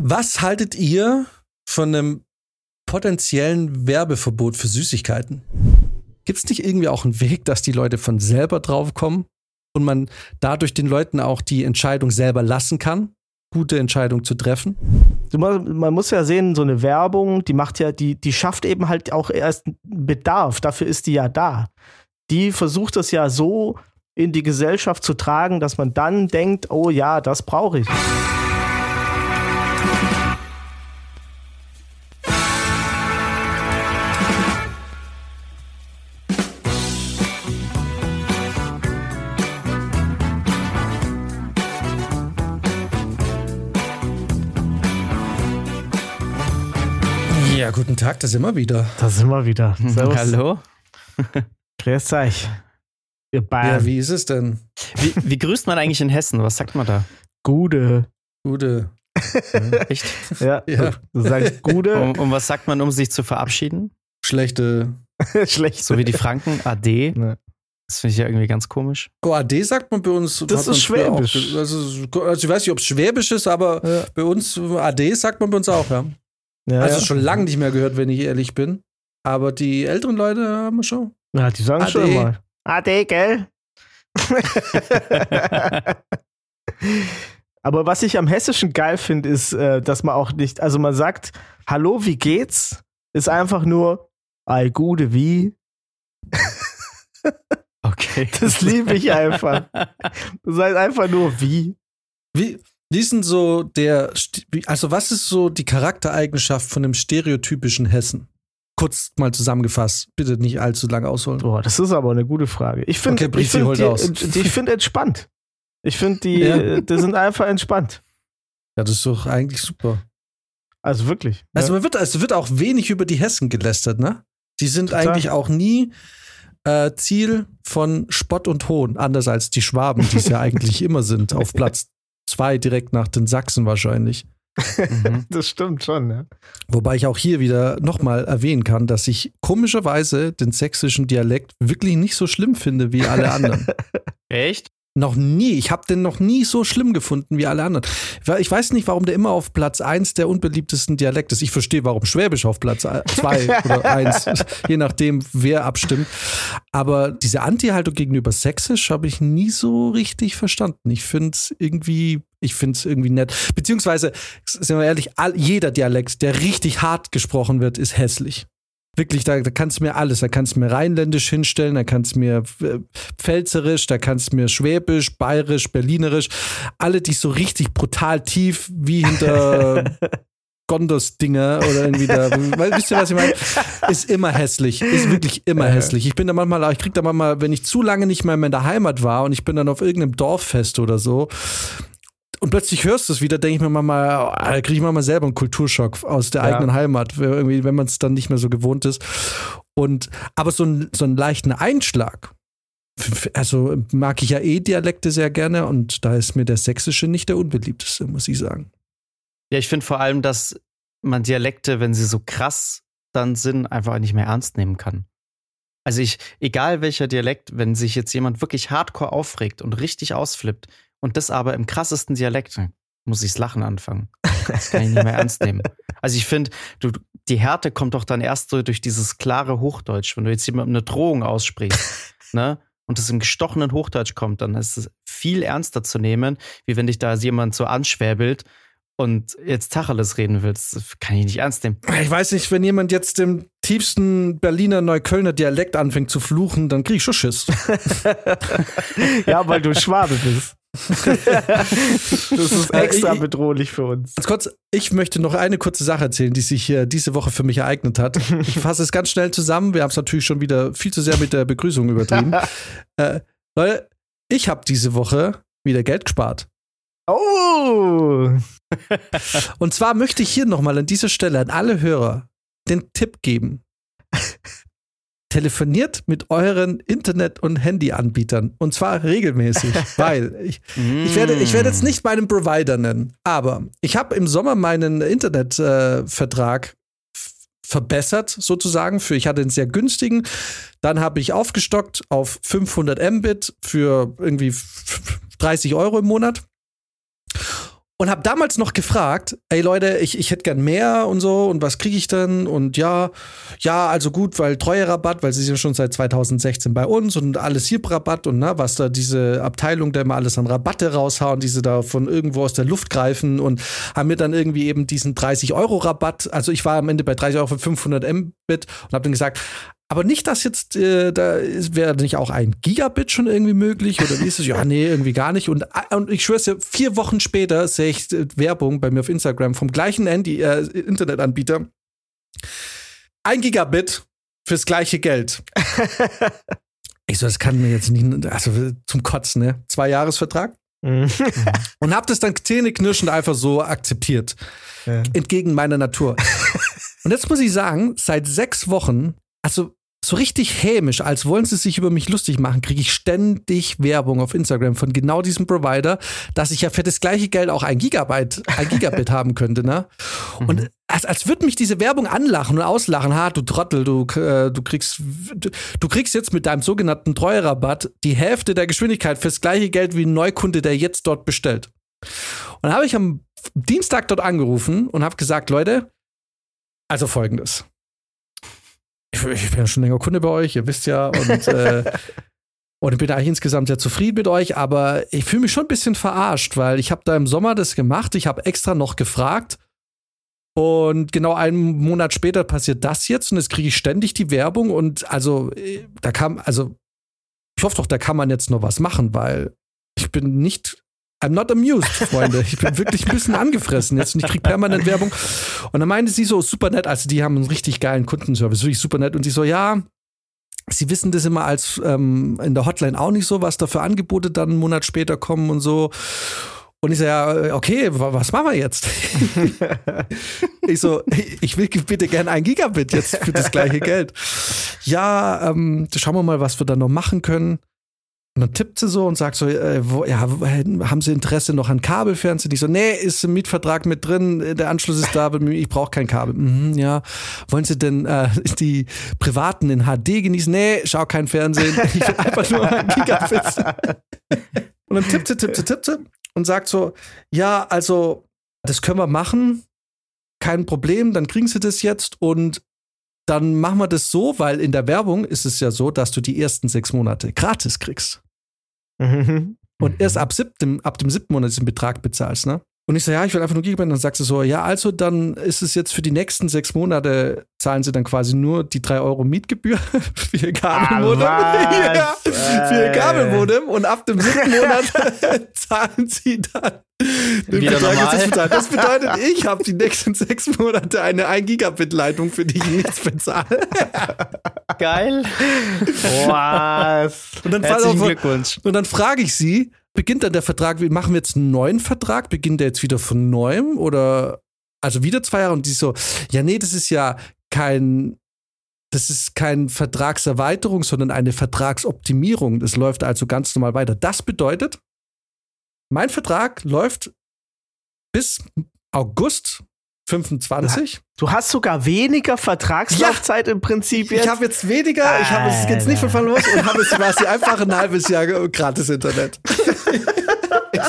Was haltet ihr von einem potenziellen Werbeverbot für Süßigkeiten? Gibt es nicht irgendwie auch einen Weg, dass die Leute von selber draufkommen und man dadurch den Leuten auch die Entscheidung selber lassen kann, gute Entscheidung zu treffen? Man muss ja sehen, so eine Werbung, die macht ja, die, die schafft eben halt auch erst Bedarf. Dafür ist die ja da. Die versucht es ja so in die Gesellschaft zu tragen, dass man dann denkt, oh ja, das brauche ich. Ja, guten Tag, da sind wir wieder. Da sind wir wieder. Servus. Hallo. Grüß euch. Ihr Bayern. Ja, wie ist es denn? Wie, wie, grüßt man eigentlich in Hessen? Was sagt man da? Gude. Gude. Echt? Ja, ja. du sagst Gude. Und, und, was sagt man, um sich zu verabschieden? Schlechte. Schlechte. So wie die Franken, AD. Ja. Das finde ich ja irgendwie ganz komisch. Oh, AD sagt man bei uns. Das ist Schwäbisch. Auch, also, also, ich weiß nicht, ob es Schwäbisch ist, aber ja. bei uns, AD sagt man bei uns auch, ja. Ja, also ja. schon lange nicht mehr gehört, wenn ich ehrlich bin. Aber die älteren Leute haben schon. Ja, die sagen Ade. schon mal. Ade, gell? Aber was ich am Hessischen geil finde, ist, äh, dass man auch nicht, also man sagt, hallo, wie geht's? Ist einfach nur, ei, gute, wie? Okay. Das liebe ich einfach. Das heißt einfach nur wie. Wie, wie ist denn so der, also was ist so die Charaktereigenschaft von einem stereotypischen Hessen? Kurz mal zusammengefasst, bitte nicht allzu lange ausholen. Boah, das ist aber eine gute Frage. Ich finde, okay, ich die, ich finde entspannt. Ich finde die, ja. die sind einfach entspannt. Ja, das ist doch eigentlich super. Also wirklich. Also man wird, es wird auch wenig über die Hessen gelästert, ne? Die sind Total. eigentlich auch nie äh, Ziel von Spott und Hohn, anders als die Schwaben, die es ja eigentlich immer sind, auf Platz zwei direkt nach den Sachsen wahrscheinlich. Mhm. Das stimmt schon, ja. Wobei ich auch hier wieder nochmal erwähnen kann, dass ich komischerweise den sächsischen Dialekt wirklich nicht so schlimm finde wie alle anderen. Echt? Noch nie. Ich habe den noch nie so schlimm gefunden wie alle anderen. Ich weiß nicht, warum der immer auf Platz 1 der unbeliebtesten Dialekt ist. Ich verstehe, warum Schwäbisch auf Platz 2 oder 1, je nachdem, wer abstimmt. Aber diese Anti-Haltung gegenüber Sächsisch habe ich nie so richtig verstanden. Ich finde es irgendwie, ich finde es irgendwie nett. Beziehungsweise, sind wir ehrlich, jeder Dialekt, der richtig hart gesprochen wird, ist hässlich. Wirklich, da, da kannst du mir alles. Da kannst du mir rheinländisch hinstellen, da kannst du mir äh, pfälzerisch, da kannst du mir schwäbisch, bayerisch, berlinerisch. Alle, die so richtig brutal tief wie hinter Gondos-Dinger oder irgendwie da. Wisst ihr, was ich meine? Ist immer hässlich. Ist wirklich immer hässlich. Ich bin da manchmal, ich krieg da manchmal, wenn ich zu lange nicht mehr in der Heimat war und ich bin dann auf irgendeinem Dorffest oder so und plötzlich hörst du es wieder, denke ich mir mal, da kriege ich mal selber einen Kulturschock aus der ja. eigenen Heimat, irgendwie, wenn man es dann nicht mehr so gewohnt ist. Und aber so, ein, so einen leichten Einschlag, also mag ich ja eh Dialekte sehr gerne und da ist mir der sächsische nicht der unbeliebteste, muss ich sagen. Ja, ich finde vor allem, dass man Dialekte, wenn sie so krass dann sind, einfach nicht mehr ernst nehmen kann. Also ich, egal welcher Dialekt, wenn sich jetzt jemand wirklich hardcore aufregt und richtig ausflippt, und das aber im krassesten Dialekt, muss ich's Lachen anfangen. Das kann ich nicht mehr ernst nehmen. Also ich finde, du, die Härte kommt doch dann erst so durch dieses klare Hochdeutsch. Wenn du jetzt jemandem eine Drohung aussprichst, ne? Und das im gestochenen Hochdeutsch kommt, dann ist es viel ernster zu nehmen, wie wenn dich da jemand so anschwäbelt und jetzt Tacheles reden willst, das kann ich nicht ernst nehmen. Ich weiß nicht, wenn jemand jetzt im tiefsten Berliner Neuköllner Dialekt anfängt zu fluchen, dann krieg ich schon Schiss. ja, weil du Schwabe bist. Das ist extra bedrohlich für uns. Ganz kurz, ich möchte noch eine kurze Sache erzählen, die sich hier diese Woche für mich ereignet hat. Ich fasse es ganz schnell zusammen. Wir haben es natürlich schon wieder viel zu sehr mit der Begrüßung übertrieben. äh, Leute, ich habe diese Woche wieder Geld gespart. Oh! Und zwar möchte ich hier nochmal an dieser Stelle an alle Hörer den Tipp geben telefoniert mit euren Internet- und Handyanbietern. Und zwar regelmäßig, weil ich, ich, werde, ich werde jetzt nicht meinen Provider nennen, aber ich habe im Sommer meinen Internetvertrag äh, verbessert sozusagen für ich hatte einen sehr günstigen. Dann habe ich aufgestockt auf 500 Mbit für irgendwie 30 Euro im Monat und habe damals noch gefragt, ey Leute, ich, ich hätte gern mehr und so und was kriege ich denn? Und ja, ja, also gut, weil Treuerabatt, weil sie sind schon seit 2016 bei uns und alles hier Rabatt und na, was da diese Abteilung, der immer alles an Rabatte raushauen, die sie da von irgendwo aus der Luft greifen und haben mir dann irgendwie eben diesen 30 Euro Rabatt, also ich war am Ende bei 30 Euro für 500 Mbit und habe dann gesagt, aber nicht, dass jetzt, äh, da wäre nicht auch ein Gigabit schon irgendwie möglich oder wie ist es? Ja, nee, irgendwie gar nicht. Und, äh, und ich schwör's dir, vier Wochen später sehe ich äh, Werbung bei mir auf Instagram vom gleichen Handy, äh, Internetanbieter. Ein Gigabit fürs gleiche Geld. ich so, das kann mir jetzt nicht, also zum Kotzen, ne? Zwei Jahresvertrag. Mhm. und hab das dann zähneknirschend einfach so akzeptiert. Ja. Entgegen meiner Natur. und jetzt muss ich sagen, seit sechs Wochen, also so richtig hämisch, als wollen sie sich über mich lustig machen, kriege ich ständig Werbung auf Instagram von genau diesem Provider, dass ich ja für das gleiche Geld auch ein Gigabyte, ein Gigabit haben könnte, ne? Und mhm. als, als würde mich diese Werbung anlachen und auslachen, ha, du Trottel, du, äh, du kriegst, du, du, kriegst jetzt mit deinem sogenannten Treuerabatt die Hälfte der Geschwindigkeit fürs gleiche Geld wie ein Neukunde, der jetzt dort bestellt. Und dann habe ich am Dienstag dort angerufen und habe gesagt, Leute, also folgendes ich, ich bin ja schon länger Kunde bei euch, ihr wisst ja, und, äh, und ich bin eigentlich insgesamt sehr zufrieden mit euch, aber ich fühle mich schon ein bisschen verarscht, weil ich habe da im Sommer das gemacht, ich habe extra noch gefragt und genau einen Monat später passiert das jetzt und jetzt kriege ich ständig die Werbung und also äh, da kam, also ich hoffe doch, da kann man jetzt noch was machen, weil ich bin nicht I'm not amused, Freunde. Ich bin wirklich ein bisschen angefressen jetzt und ich krieg permanent Werbung. Und dann meinte sie so, super nett, also die haben einen richtig geilen Kundenservice, wirklich super nett. Und sie so, ja, sie wissen das immer als ähm, in der Hotline auch nicht so, was da für Angebote dann einen Monat später kommen und so. Und ich so, ja, okay, was machen wir jetzt? ich so, ich will bitte gerne ein Gigabit jetzt für das gleiche Geld. Ja, ähm, schauen wir mal, was wir da noch machen können. Und dann tippt sie so und sagt so, äh, wo, ja, haben Sie Interesse noch an Kabelfernsehen? Ich so, nee, ist im Mietvertrag mit drin, der Anschluss ist da, ich brauche kein Kabel. Mhm, ja. Wollen Sie denn äh, die Privaten in HD genießen? Nee, schau kein Fernsehen, ich will einfach nur ein Gigabit. und dann tippt sie, tippt sie, tippt sie und sagt so, ja, also, das können wir machen, kein Problem, dann kriegen Sie das jetzt und dann machen wir das so, weil in der Werbung ist es ja so, dass du die ersten sechs Monate gratis kriegst. Mhm. Und erst ab, siebtem, ab dem siebten Monat diesen Betrag bezahlst, ne? Und ich so, ja, ich will einfach nur Gigabyte. Und dann sagst du so, ja, also dann ist es jetzt für die nächsten sechs Monate, zahlen sie dann quasi nur die drei Euro Mietgebühr für ihr Kabelmodem. Ah, ja, für ihr Kabelmodem. Und ab dem siebten Monat zahlen sie dann den Wieder Betrag Das bedeutet, ich habe die nächsten sechs Monate eine 1 Gigabit Leitung, für die ich nichts bezahle. Geil. Was? Und dann, Herzlichen Glückwunsch. Und dann frage ich sie, beginnt dann der Vertrag, machen wir jetzt einen neuen Vertrag? Beginnt der jetzt wieder von neuem oder also wieder zwei Jahre? Und die so, ja, nee, das ist ja kein das ist keine Vertragserweiterung, sondern eine Vertragsoptimierung. Das läuft also ganz normal weiter. Das bedeutet, mein Vertrag läuft bis August 25. Du hast sogar weniger Vertragslaufzeit ja. im Prinzip jetzt. Ich habe jetzt weniger, ich habe es jetzt nicht von los und habe jetzt quasi einfach ein halbes Jahr gratis Internet.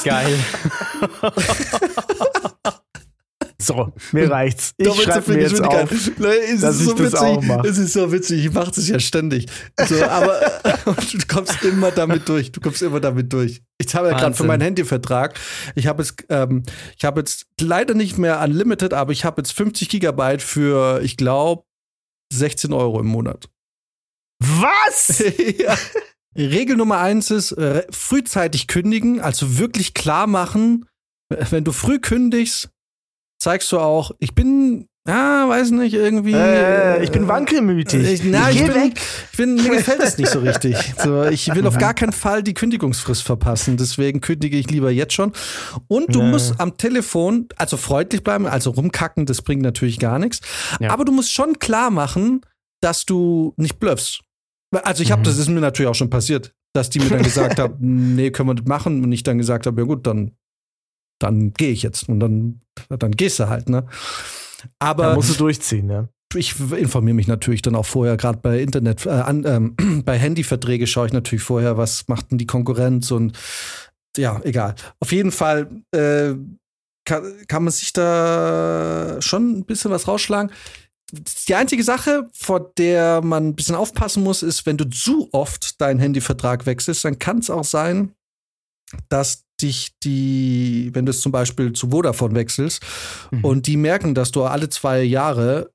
Geil. So, mir reicht's. Ich schreibe mir jetzt auf, es dass ist so witzig. auch mache. Es ist so witzig, ich mache es ja ständig. So, aber du kommst immer damit durch. Du kommst immer damit durch. Ich habe ja gerade für meinen Handyvertrag, ich habe jetzt, ähm, ich habe jetzt leider nicht mehr Unlimited, aber ich habe jetzt 50 Gigabyte für, ich glaube, 16 Euro im Monat. Was? ja. Regel Nummer eins ist, äh, frühzeitig kündigen, also wirklich klar machen, wenn du früh kündigst, zeigst du auch, ich bin, ja, weiß nicht, irgendwie. Äh, ich bin wankelmütig. Ich, na, ich, ich bin, weg. Ich bin, mir gefällt das nicht so richtig. So, ich will auf gar keinen Fall die Kündigungsfrist verpassen. Deswegen kündige ich lieber jetzt schon. Und du ja. musst am Telefon, also freundlich bleiben, also rumkacken, das bringt natürlich gar nichts. Ja. Aber du musst schon klar machen, dass du nicht bluffst. Also ich habe, mhm. das ist mir natürlich auch schon passiert, dass die mir dann gesagt haben, nee, können wir das machen. Und ich dann gesagt habe, ja gut, dann dann gehe ich jetzt. Und dann, dann gehst du halt, ne? Aber. Dann musst du durchziehen, ja. Ich informiere mich natürlich dann auch vorher, gerade bei Internet, äh, an, ähm, bei Handyverträge schaue ich natürlich vorher, was macht denn die Konkurrenz und ja, egal. Auf jeden Fall äh, kann, kann man sich da schon ein bisschen was rausschlagen. Die einzige Sache, vor der man ein bisschen aufpassen muss, ist, wenn du zu oft deinen Handyvertrag wechselst, dann kann es auch sein, dass dich die, wenn du es zum Beispiel zu Vodafone wechselst Mhm. und die merken, dass du alle zwei Jahre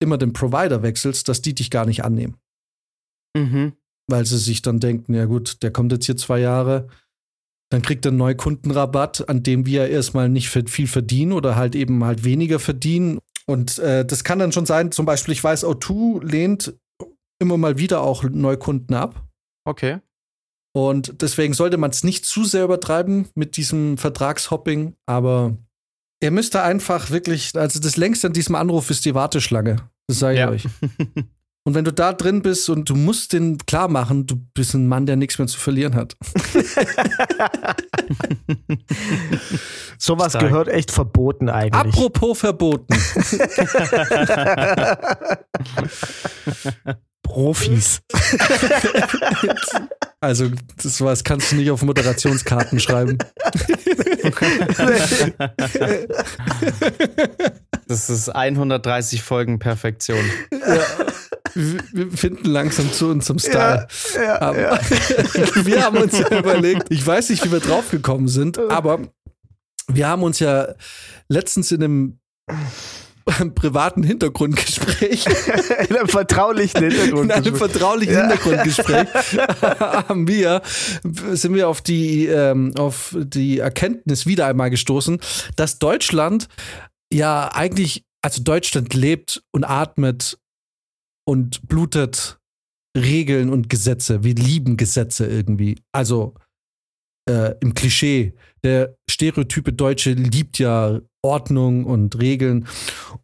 immer den Provider wechselst, dass die dich gar nicht annehmen. Mhm. Weil sie sich dann denken, ja gut, der kommt jetzt hier zwei Jahre, dann kriegt er einen Neukundenrabatt, an dem wir erstmal nicht viel verdienen oder halt eben halt weniger verdienen. Und äh, das kann dann schon sein, zum Beispiel, ich weiß, O2 lehnt immer mal wieder auch Neukunden ab. Okay. Und deswegen sollte man es nicht zu sehr übertreiben mit diesem Vertragshopping, aber ihr müsst da einfach wirklich, also das längste an diesem Anruf ist die Warteschlange. Das sage ich Ja. euch. Und wenn du da drin bist und du musst den klar machen, du bist ein Mann, der nichts mehr zu verlieren hat. Sowas gehört echt verboten eigentlich. Apropos verboten. Profis. Also, das was kannst du nicht auf Moderationskarten schreiben. Das ist 130 Folgen Perfektion. Wir wir finden langsam zu unserem Style. ja, ja. wir haben uns ja überlegt, ich weiß nicht, wie wir drauf gekommen sind, aber wir haben uns ja letztens in einem privaten Hintergrundgespräch, In einem vertraulichen Hintergrund. in einem vertraulichen Hintergrundgespräch, haben wir, sind wir auf die, ähm, auf die Erkenntnis wieder einmal gestoßen, dass Deutschland ja eigentlich, also Deutschland lebt und atmet und blutet Regeln und Gesetze. Wir lieben Gesetze irgendwie. Also äh, im Klischee. Der stereotype Deutsche liebt ja Ordnung und Regeln.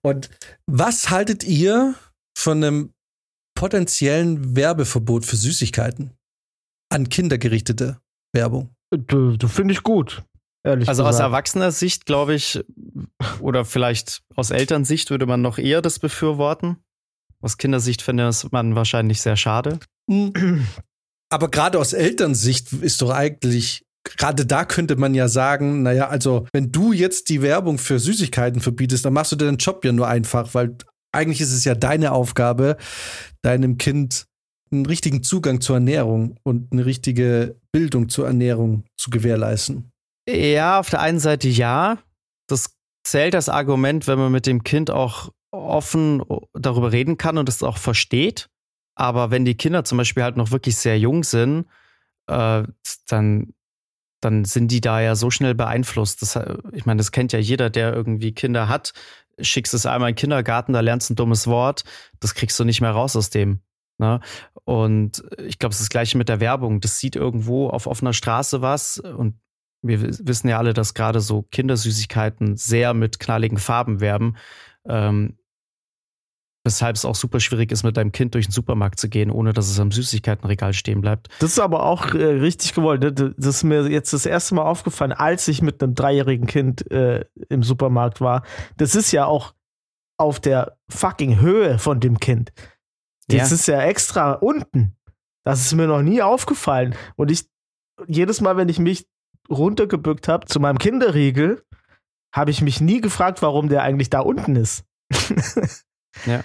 Und was haltet ihr von einem potenziellen Werbeverbot für Süßigkeiten? An Kinder gerichtete Werbung. Du, du finde ich gut. Ehrlich Also aus gesagt. erwachsener Sicht, glaube ich, oder vielleicht aus Elternsicht würde man noch eher das befürworten. Aus Kindersicht finde das man wahrscheinlich sehr schade. Aber gerade aus Elternsicht ist doch eigentlich, gerade da könnte man ja sagen, naja, also wenn du jetzt die Werbung für Süßigkeiten verbietest, dann machst du deinen Job ja nur einfach, weil eigentlich ist es ja deine Aufgabe, deinem Kind einen richtigen Zugang zur Ernährung und eine richtige Bildung zur Ernährung zu gewährleisten. Ja, auf der einen Seite ja. Das zählt als Argument, wenn man mit dem Kind auch offen darüber reden kann und es auch versteht. Aber wenn die Kinder zum Beispiel halt noch wirklich sehr jung sind, äh, dann, dann sind die da ja so schnell beeinflusst. Das, äh, ich meine, das kennt ja jeder, der irgendwie Kinder hat. Schickst es einmal in den Kindergarten, da lernst du ein dummes Wort, das kriegst du nicht mehr raus aus dem. Ne? Und ich glaube, es ist das gleiche mit der Werbung. Das sieht irgendwo auf offener Straße was und wir wissen ja alle, dass gerade so Kindersüßigkeiten sehr mit knalligen Farben werben. Ähm, weshalb es auch super schwierig ist, mit deinem Kind durch den Supermarkt zu gehen, ohne dass es am Süßigkeitenregal stehen bleibt. Das ist aber auch äh, richtig gewollt. ne? Das ist mir jetzt das erste Mal aufgefallen, als ich mit einem dreijährigen Kind äh, im Supermarkt war. Das ist ja auch auf der fucking Höhe von dem Kind. Das Ja. ist ja extra unten. Das ist mir noch nie aufgefallen. Und ich, jedes Mal, wenn ich mich runtergebückt habe zu meinem Kinderriegel, habe ich mich nie gefragt, warum der eigentlich da unten ist. Ja.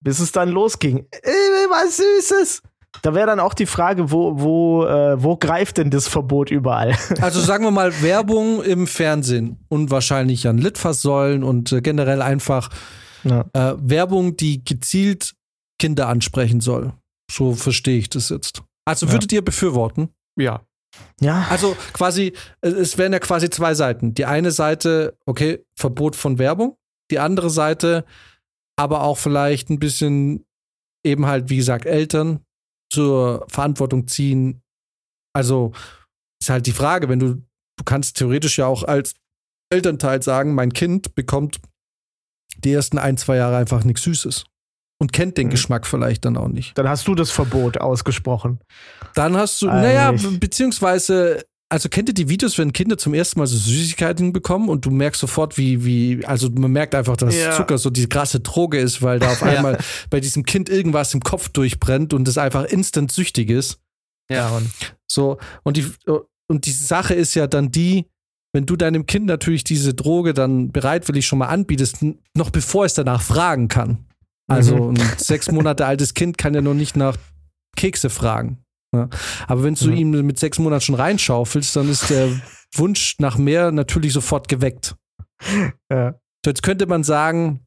Bis es dann losging. Ey, was Süßes! Da wäre dann auch die Frage, wo, wo, äh, wo greift denn das Verbot überall? Also sagen wir mal Werbung im Fernsehen und wahrscheinlich an Litfaßsäulen und äh, generell einfach Ja. äh, Werbung, die gezielt Kinder ansprechen soll. So verstehe ich das jetzt. Also Ja. würdet ihr befürworten? Ja. Ja, Also quasi, äh, es wären ja quasi zwei Seiten. Die eine Seite, okay, Verbot von Werbung. Die andere Seite, aber auch vielleicht ein bisschen eben halt, wie gesagt, Eltern zur Verantwortung ziehen. Also ist halt die Frage, wenn du, du kannst theoretisch ja auch als Elternteil sagen, mein Kind bekommt die ersten ein, zwei Jahre einfach nichts Süßes und kennt den Mhm. Geschmack vielleicht dann auch nicht. dann hast du das Verbot ausgesprochen. Dann hast du, naja, Eigentlich. be- beziehungsweise, also kennt ihr die Videos, wenn Kinder zum ersten Mal so Süßigkeiten bekommen und du merkst sofort, wie, wie, also man merkt einfach, dass Ja. Zucker so die krasse Droge ist, weil da auf einmal bei diesem Kind irgendwas im Kopf durchbrennt und es einfach instant süchtig ist. Ja. und So, und die, und die Sache ist ja dann die, wenn du deinem Kind natürlich diese Droge dann bereitwillig schon mal anbietest, noch bevor es danach fragen kann. Also mhm. ein sechs Monate altes Kind kann ja noch nicht nach Kekse fragen. Ja. Aber wenn du mhm. ihm mit sechs Monaten schon reinschaufelst, dann ist der Wunsch nach mehr natürlich sofort geweckt. Ja. Jetzt könnte man sagen,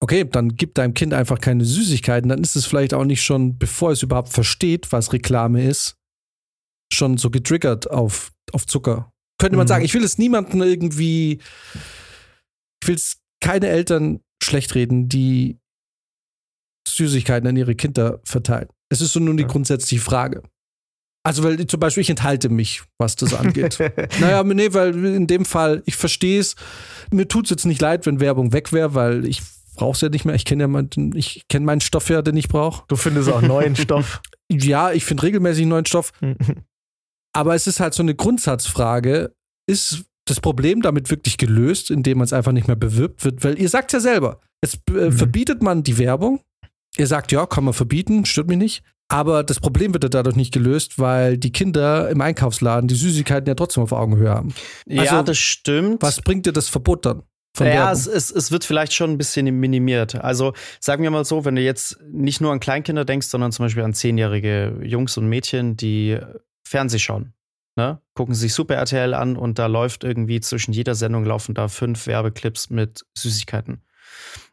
okay, dann gib deinem Kind einfach keine Süßigkeiten, dann ist es vielleicht auch nicht schon, bevor es überhaupt versteht, was Reklame ist, schon so getriggert auf, auf Zucker. Könnte man mhm. sagen, ich will es niemanden irgendwie, ich will es keine Eltern schlecht reden, die Süßigkeiten an ihre Kinder verteilen. Es ist so nur die grundsätzliche Frage. Also, weil zum Beispiel ich enthalte mich, was das angeht. naja, nee, weil in dem Fall, ich verstehe es. Mir tut es jetzt nicht leid, wenn Werbung weg wäre, weil ich brauche es ja nicht mehr. Ich kenne ja meinen, ich kenne meinen Stoff ja, den ich brauche. Du findest auch neuen Stoff. Ja, ich finde regelmäßig neuen Stoff. Aber es ist halt so eine Grundsatzfrage. Ist das Problem damit wirklich gelöst, indem man es einfach nicht mehr bewirbt wird? Weil ihr sagt ja selber, jetzt äh, mhm. verbietet man die Werbung. Ihr sagt, ja, kann man verbieten, stört mich nicht. Aber das Problem wird ja dadurch nicht gelöst, weil die Kinder im Einkaufsladen die Süßigkeiten ja trotzdem auf Augenhöhe haben. Also, ja, das stimmt. Was bringt dir das Verbot dann? ja, es, es, es wird vielleicht schon ein bisschen minimiert. Also sagen wir mal so, wenn du jetzt nicht nur an Kleinkinder denkst, sondern zum Beispiel an zehnjährige Jungs und Mädchen, die Fernseh schauen. Ne? Gucken sich Super RTL an und da läuft irgendwie zwischen jeder Sendung laufen da fünf Werbeclips mit Süßigkeiten.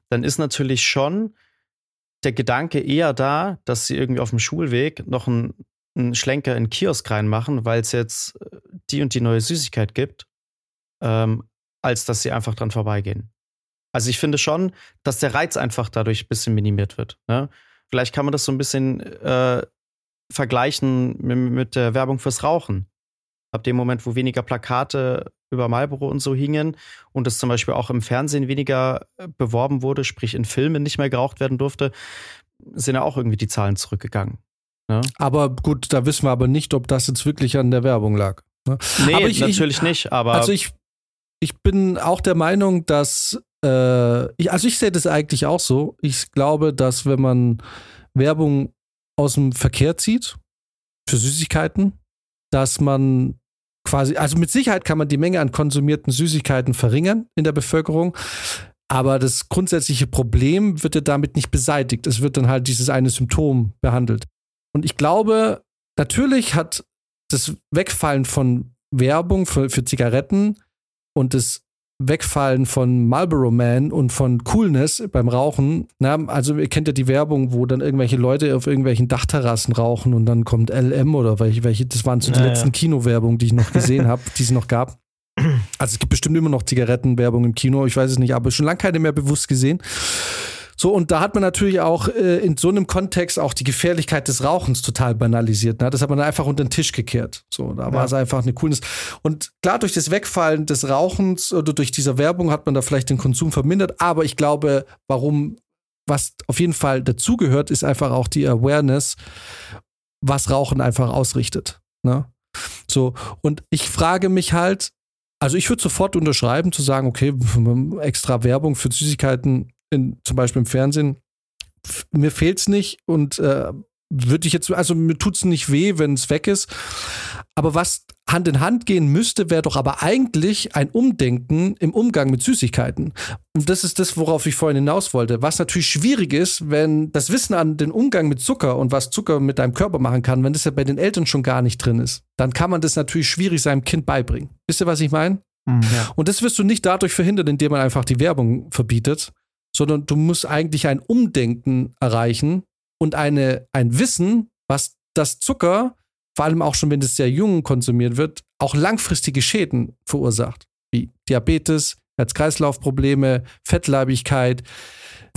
Dann ist natürlich schon der Gedanke eher da, dass sie irgendwie auf dem Schulweg noch einen, einen Schlenker in den Kiosk reinmachen, weil es jetzt äh, die und die neue Süßigkeit gibt, ähm, als dass sie einfach dran vorbeigehen. Also ich finde schon, dass der Reiz einfach dadurch ein bisschen minimiert wird. Ne? Vielleicht kann man das so ein bisschen äh, vergleichen mit, mit der Werbung fürs Rauchen. Ab dem Moment, wo weniger Plakate über Marlboro und so hingen und es zum Beispiel auch im Fernsehen weniger äh, beworben wurde, sprich in Filmen nicht mehr geraucht werden durfte, sind ja auch irgendwie die Zahlen zurückgegangen. Ne? Aber gut, da wissen wir aber nicht, ob das jetzt wirklich an der Werbung lag. Ne? Nee, ich, natürlich ich, nicht, aber. Also ich, ich bin auch der Meinung, dass äh, ich, also ich sehe das eigentlich auch so. Ich glaube, dass wenn man Werbung aus dem Verkehr zieht für Süßigkeiten, dass man quasi, also mit Sicherheit kann man die Menge an konsumierten Süßigkeiten verringern in der Bevölkerung. Aber das grundsätzliche Problem wird ja damit nicht beseitigt. Es wird dann halt dieses eine Symptom behandelt. Und ich glaube, natürlich hat das Wegfallen von Werbung für, für Zigaretten und das Wegfallen von Marlboro Man und von Coolness beim Rauchen. Na, also ihr kennt ja die Werbung, wo dann irgendwelche Leute auf irgendwelchen Dachterrassen rauchen und dann kommt LM oder welche, welche das waren so die naja. letzten Kinowerbungen, die ich noch gesehen habe, die es noch gab. Also es gibt bestimmt immer noch Zigarettenwerbung im Kino, ich weiß es nicht, aber schon lange keine mehr bewusst gesehen. So, und da hat man natürlich auch äh, in so einem Kontext auch die Gefährlichkeit des Rauchens total banalisiert. Ne? Das hat man einfach unter den Tisch gekehrt. So, da ja. war es einfach eine Coolness. Und klar, durch das Wegfallen des Rauchens oder durch diese Werbung hat man da vielleicht den Konsum vermindert. Aber ich glaube, warum, was auf jeden Fall dazugehört, ist einfach auch die Awareness, was Rauchen einfach ausrichtet. Ne? So, und ich frage mich halt, also ich würde sofort unterschreiben, zu sagen, okay, extra Werbung für Süßigkeiten in, zum Beispiel im Fernsehen, mir fehlt es nicht und äh, würde ich jetzt, also mir tut es nicht weh, wenn es weg ist. Aber was Hand in Hand gehen müsste, wäre doch aber eigentlich ein Umdenken im Umgang mit Süßigkeiten. Und das ist das, worauf ich vorhin hinaus wollte. Was natürlich schwierig ist, wenn das Wissen an den Umgang mit Zucker und was Zucker mit deinem Körper machen kann, wenn das ja bei den Eltern schon gar nicht drin ist, dann kann man das natürlich schwierig seinem Kind beibringen. Wisst ihr, was ich meine? Mhm. Ja. Und das wirst du nicht dadurch verhindern, indem man einfach die Werbung verbietet, sondern du musst eigentlich ein Umdenken erreichen und eine, ein Wissen, was das Zucker, vor allem auch schon, wenn es sehr jung konsumiert wird, auch langfristige Schäden verursacht, wie Diabetes, Herz-Kreislauf-Probleme, Fettleibigkeit,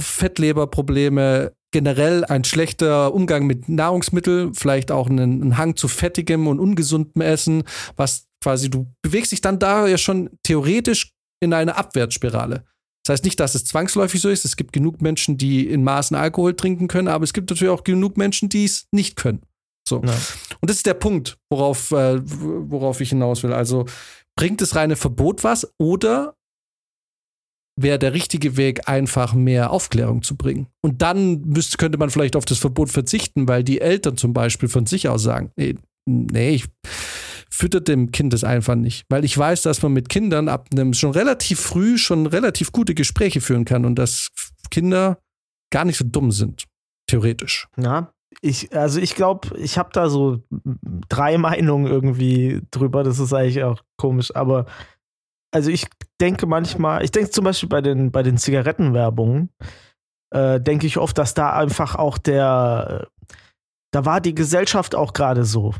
Fettleberprobleme, generell ein schlechter Umgang mit Nahrungsmitteln, vielleicht auch einen, Hang zu fettigem und ungesundem Essen, was quasi du bewegst dich dann da ja schon theoretisch in eine Abwärtsspirale. Das heißt nicht, dass es zwangsläufig so ist. Es gibt genug Menschen, die in Maßen Alkohol trinken können, aber es gibt natürlich auch genug Menschen, die es nicht können. So. Ja. Und das ist der Punkt, worauf, äh, worauf ich hinaus will. Also bringt das reine Verbot was oder wäre der richtige Weg, einfach mehr Aufklärung zu bringen? Und dann müsste, könnte man vielleicht auf das Verbot verzichten, weil die Eltern zum Beispiel von sich aus sagen, nee, nee ich füttert dem Kind es einfach nicht. Weil ich weiß, dass man mit Kindern ab einem schon relativ früh schon relativ gute Gespräche führen kann und dass Kinder gar nicht so dumm sind. Theoretisch. Ja, ich, also ich glaube, ich habe da so drei Meinungen irgendwie drüber. Das ist eigentlich auch komisch, aber also ich denke manchmal, ich denke zum Beispiel bei den, bei den Zigarettenwerbungen, äh, denke ich oft, dass da einfach auch der, da war die Gesellschaft auch gerade so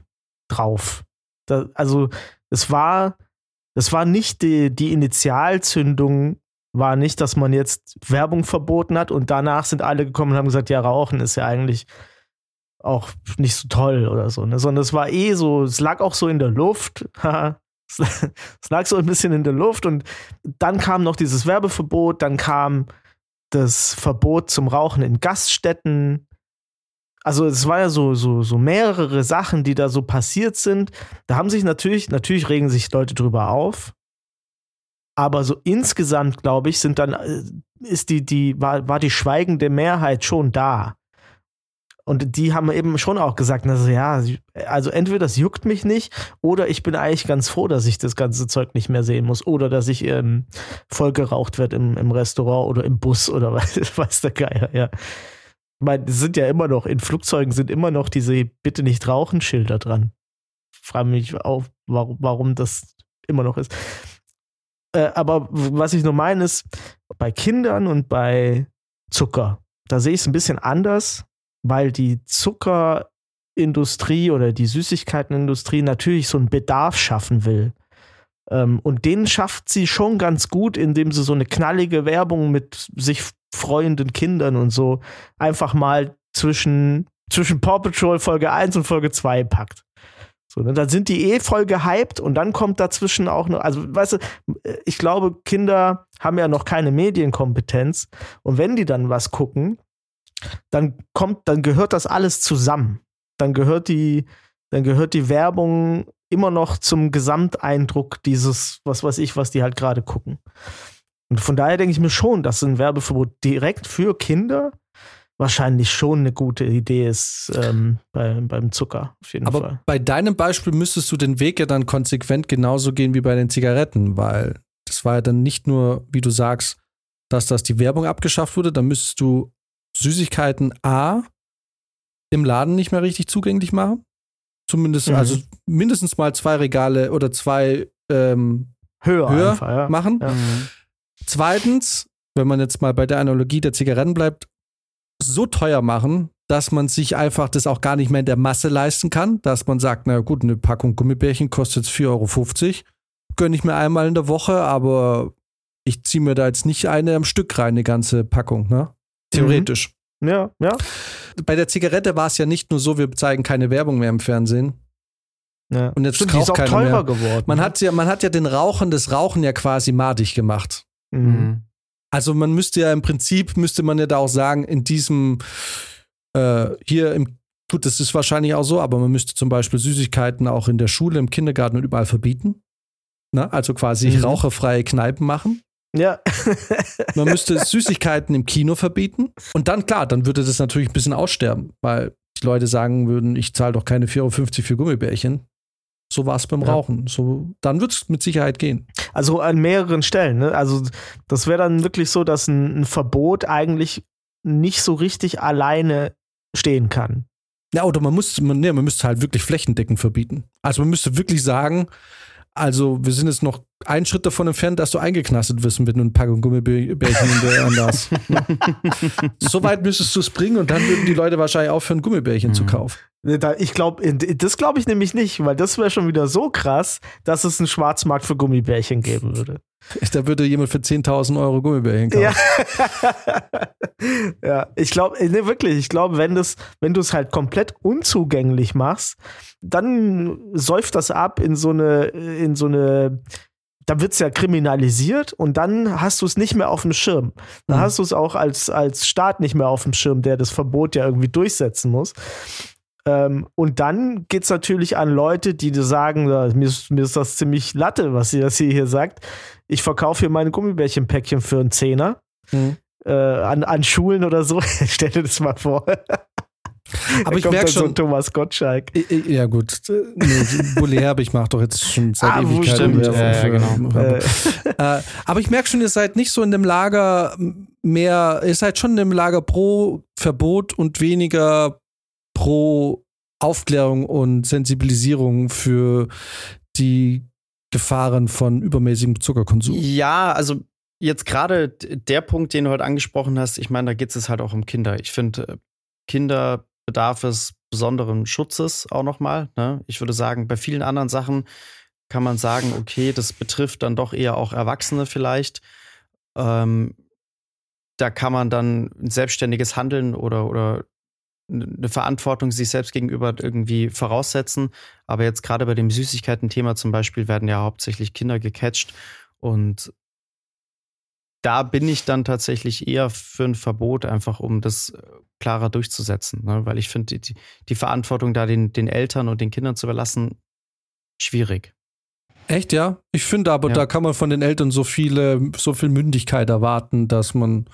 drauf. Da, also es war, es war nicht die, die Initialzündung, war nicht, dass man jetzt Werbung verboten hat und danach sind alle gekommen und haben gesagt, ja, Rauchen ist ja eigentlich auch nicht so toll oder so, ne? sondern es war eh so, es lag auch so in der Luft. es lag so ein bisschen in der Luft und dann kam noch dieses Werbeverbot, dann kam das Verbot zum Rauchen in Gaststätten. Also es war ja so, so, so mehrere Sachen, die da so passiert sind. Da haben sich natürlich, natürlich regen sich Leute drüber auf. Aber so insgesamt, glaube ich, sind dann, äh, ist die, die, war, war die schweigende Mehrheit schon da. Und die haben eben schon auch gesagt, also ja, also entweder das juckt mich nicht oder ich bin eigentlich ganz froh, dass ich das ganze Zeug nicht mehr sehen muss oder dass ich ähm, voll geraucht werde im, im Restaurant oder im Bus oder was, weiß der Geier, ja. Meine, sind ja immer noch, in Flugzeugen sind immer noch diese Bitte nicht rauchen Schilder dran. Ich frage mich auch, warum, warum das immer noch ist. Äh, aber was ich nur meine ist, bei Kindern und bei Zucker, da sehe ich es ein bisschen anders weil die Zuckerindustrie oder die Süßigkeitenindustrie natürlich so einen Bedarf schaffen will. Ähm, und den schafft sie schon ganz gut, indem sie so eine knallige Werbung mit sich freuenden Kindern und so einfach mal zwischen, zwischen Paw Patrol Folge 1 und Folge 2 packt. So, ne, dann sind die eh voll gehypt und dann kommt dazwischen auch noch, also weißt du, ich glaube, Kinder haben ja noch keine Medienkompetenz und wenn die dann was gucken, dann kommt, dann gehört das alles zusammen. Dann gehört die, dann gehört die Werbung immer noch zum Gesamteindruck dieses, was weiß ich, was die halt gerade gucken. Und von daher denke ich mir schon, dass ein Werbeverbot direkt für Kinder wahrscheinlich schon eine gute Idee ist ähm, bei, beim Zucker. Auf jeden Aber Fall. bei deinem Beispiel müsstest du den Weg ja dann konsequent genauso gehen wie bei den Zigaretten, weil das war ja dann nicht nur, wie du sagst, dass das die Werbung abgeschafft wurde, dann müsstest du Süßigkeiten A im Laden nicht mehr richtig zugänglich machen. Zumindest, mhm. also mindestens mal zwei Regale oder zwei ähm, höher, höher einfach, ja. machen. Ja. Mhm. Zweitens, wenn man jetzt mal bei der Analogie der Zigaretten bleibt, so teuer machen, dass man sich einfach das auch gar nicht mehr in der Masse leisten kann, dass man sagt, na gut, eine Packung Gummibärchen kostet 4,50 Euro. Gönne ich mir einmal in der Woche, aber ich ziehe mir da jetzt nicht eine am Stück rein, eine ganze Packung, ne? Theoretisch. Mhm. Ja, ja. Bei der Zigarette war es ja nicht nur so, wir zeigen keine Werbung mehr im Fernsehen. Ja. Und jetzt Stimmt, die ist auch teurer mehr. geworden. Man hat, ja, man hat ja den Rauchen das Rauchen ja quasi madig gemacht. Mhm. Also man müsste ja im Prinzip, müsste man ja da auch sagen, in diesem, äh, hier im, gut, das ist wahrscheinlich auch so, aber man müsste zum Beispiel Süßigkeiten auch in der Schule, im Kindergarten und überall verbieten. Na, also quasi mhm. raucherfreie Kneipen machen. Ja. Man müsste Süßigkeiten im Kino verbieten. Und dann, klar, dann würde das natürlich ein bisschen aussterben, weil die Leute sagen würden, ich zahle doch keine 4,50 Euro für Gummibärchen. So war es beim ja. Rauchen. So, dann wird es mit Sicherheit gehen. Also an mehreren Stellen. Ne? Also das wäre dann wirklich so, dass ein, ein Verbot eigentlich nicht so richtig alleine stehen kann. Ja, oder man muss, man, nee, man müsste halt wirklich flächendeckend verbieten. Also man müsste wirklich sagen, also, wir sind jetzt noch einen Schritt davon entfernt, dass du eingeknastet wirst mit einem Packung Gummibärchen in der Anlass. so weit müsstest du es bringen und dann würden die Leute wahrscheinlich aufhören, Gummibärchen mhm. zu kaufen. Ich glaube, das glaube ich nämlich nicht, weil das wäre schon wieder so krass, dass es einen Schwarzmarkt für Gummibärchen geben würde. Da würde jemand für 10.000 Euro Gummibärchen kaufen. Ja, ja ich glaube, ne, wirklich, ich glaube, wenn, wenn du es halt komplett unzugänglich machst, dann säuft das ab in so eine, in so eine, da wird es ja kriminalisiert und dann hast du es nicht mehr auf dem Schirm. Dann mhm. hast du es auch als, als Staat nicht mehr auf dem Schirm, der das Verbot ja irgendwie durchsetzen muss. Ähm, und dann geht es natürlich an Leute, die sagen, mir ist, mir ist das ziemlich Latte, was sie das hier, hier sagt. Ich verkaufe hier meine Gummibärchenpäckchen für einen Zehner. Mhm. Äh, an, an Schulen oder so. Stell dir das mal vor. Aber ich merke schon. So Thomas Gottschalk. Ja, gut. Nee, Bully aber ich mache doch jetzt schon seit ah, Ewigkeiten. Ja, ja, genau. äh, aber ich merke schon, ihr seid nicht so in dem Lager mehr, ihr seid schon in dem Lager pro Verbot und weniger pro Aufklärung und Sensibilisierung für die Gefahren von übermäßigem Zuckerkonsum. Ja, also jetzt gerade der Punkt, den du heute angesprochen hast, ich meine, da geht es halt auch um Kinder. Ich finde, äh, Kinder bedarf es besonderen Schutzes auch nochmal. Ne? Ich würde sagen, bei vielen anderen Sachen kann man sagen, okay, das betrifft dann doch eher auch Erwachsene vielleicht. Ähm, da kann man dann ein selbstständiges Handeln oder, oder eine Verantwortung sich selbst gegenüber irgendwie voraussetzen. Aber jetzt gerade bei dem Süßigkeiten-Thema zum Beispiel werden ja hauptsächlich Kinder gecatcht. Und da bin ich dann tatsächlich eher für ein Verbot, einfach um das äh, klarer durchzusetzen. Ne? Weil ich finde, die, die, Verantwortung da den, den Eltern und den Kindern zu überlassen, schwierig. Echt, ja? Ich finde aber, ja. da kann man von den Eltern so viele, so viel Mündigkeit erwarten, dass man,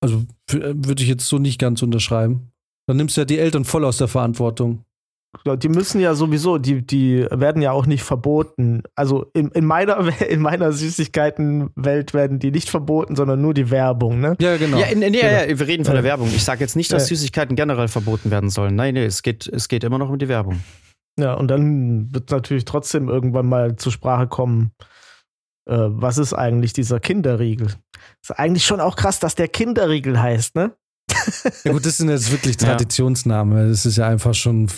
also würde ich jetzt so nicht ganz unterschreiben. Dann nimmst du ja die Eltern voll aus der Verantwortung. Die müssen ja sowieso, die, die werden ja auch nicht verboten. Also in, in meiner, in meiner Süßigkeitenwelt werden die nicht verboten, sondern nur die Werbung, ne? Ja, genau. Ja, in, in, ja, ja wir reden von der Werbung. Ich sage jetzt nicht, dass Süßigkeiten generell verboten werden sollen. Nein, nee, es geht, es geht immer noch um die Werbung. Ja, und dann wird natürlich trotzdem irgendwann mal zur Sprache kommen, äh, was ist eigentlich dieser Kinderriegel? Ist eigentlich schon auch krass, dass der Kinderriegel heißt, ne? Ja gut, das sind jetzt wirklich Traditionsnamen. Das ist ja einfach schon,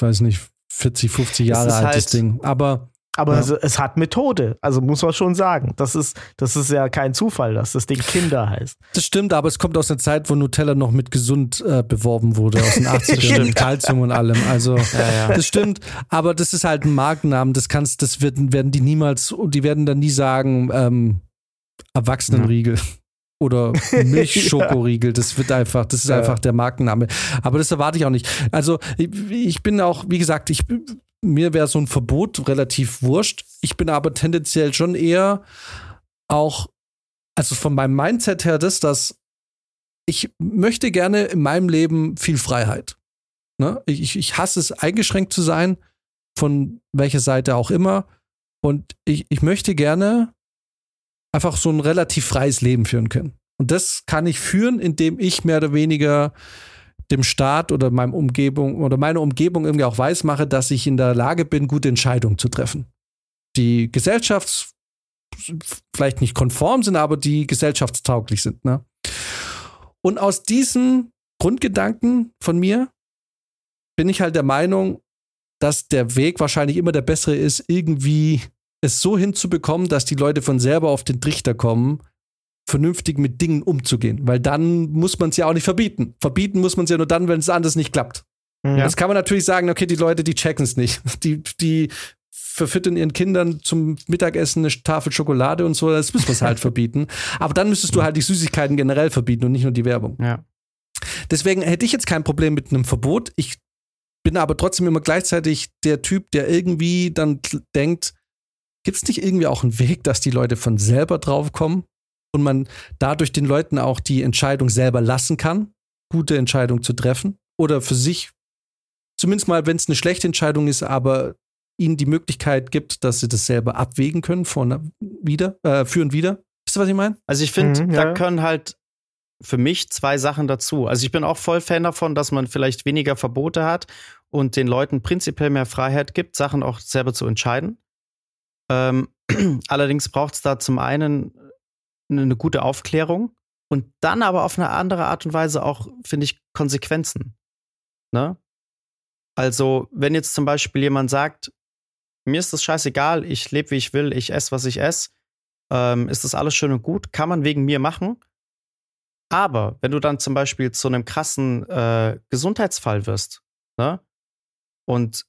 weiß nicht, 40, 50 Jahre altes halt Ding. Aber aber ja. es, es, hat Methode, also muss man schon sagen. Das ist, das ist ja kein Zufall, dass das Ding Kinder heißt. Das stimmt, aber es kommt aus einer Zeit, wo Nutella noch mit gesund äh, beworben wurde, aus den 80ern, mit Kalzium und allem. Also, ja, ja. das stimmt, aber das ist halt ein Markennamen, das kannst, das werden, werden die niemals, die werden dann nie sagen, ähm, Erwachsenenriegel oder Milchschokoriegel. Das wird einfach, das ist ja. einfach der Markenname. Aber das erwarte ich auch nicht. Also ich bin auch, wie gesagt, ich mir wäre so ein Verbot relativ wurscht. Ich bin aber tendenziell schon eher auch, also von meinem Mindset her, das, dass ich möchte gerne in meinem Leben viel Freiheit. Ne? Ich, ich hasse es, eingeschränkt zu sein, von welcher Seite auch immer. Und ich, ich möchte gerne einfach so ein relativ freies Leben führen können. Und das kann ich führen, indem ich mehr oder weniger dem Staat oder meinem Umgebung oder meiner Umgebung irgendwie auch weiß mache, dass ich in der Lage bin, gute Entscheidungen zu treffen. Die Gesellschafts vielleicht nicht konform sind, aber die gesellschaftstauglich sind. Ne? Und aus diesen Grundgedanken von mir bin ich halt der Meinung, dass der Weg wahrscheinlich immer der bessere ist, irgendwie es so hinzubekommen, dass die Leute von selber auf den Trichter kommen, vernünftig mit Dingen umzugehen. Weil dann muss man es ja auch nicht verbieten. Verbieten muss man es ja nur dann, wenn es anders nicht klappt. Ja. Jetzt kann man natürlich sagen, okay, die Leute, die checken es nicht. Die, die verfüttern ihren Kindern zum Mittagessen eine Tafel Schokolade und so, das müssen wir es halt verbieten. Aber dann müsstest du halt die Süßigkeiten generell verbieten und nicht nur die Werbung. Ja. Deswegen hätte ich jetzt kein Problem mit einem Verbot. Ich bin aber trotzdem immer gleichzeitig der Typ, der irgendwie dann denkt, Gibt es nicht irgendwie auch einen Weg, dass die Leute von selber drauf kommen und man dadurch den Leuten auch die Entscheidung selber lassen kann, gute Entscheidung zu treffen? Oder für sich, zumindest mal, wenn es eine schlechte Entscheidung ist, aber ihnen die Möglichkeit gibt, dass sie das selber abwägen können, von wieder, äh, führen wieder. Wisst ihr, was ich meine? Also ich finde, mhm, ja. da können halt für mich zwei Sachen dazu. Also ich bin auch voll Fan davon, dass man vielleicht weniger Verbote hat und den Leuten prinzipiell mehr Freiheit gibt, Sachen auch selber zu entscheiden. Ähm, allerdings braucht es da zum einen eine gute Aufklärung und dann aber auf eine andere Art und Weise auch, finde ich, Konsequenzen. Ne? Also, wenn jetzt zum Beispiel jemand sagt, mir ist das scheißegal, ich lebe wie ich will, ich esse, was ich esse, ähm, ist das alles schön und gut, kann man wegen mir machen. Aber wenn du dann zum Beispiel zu einem krassen äh, Gesundheitsfall wirst, ne? Und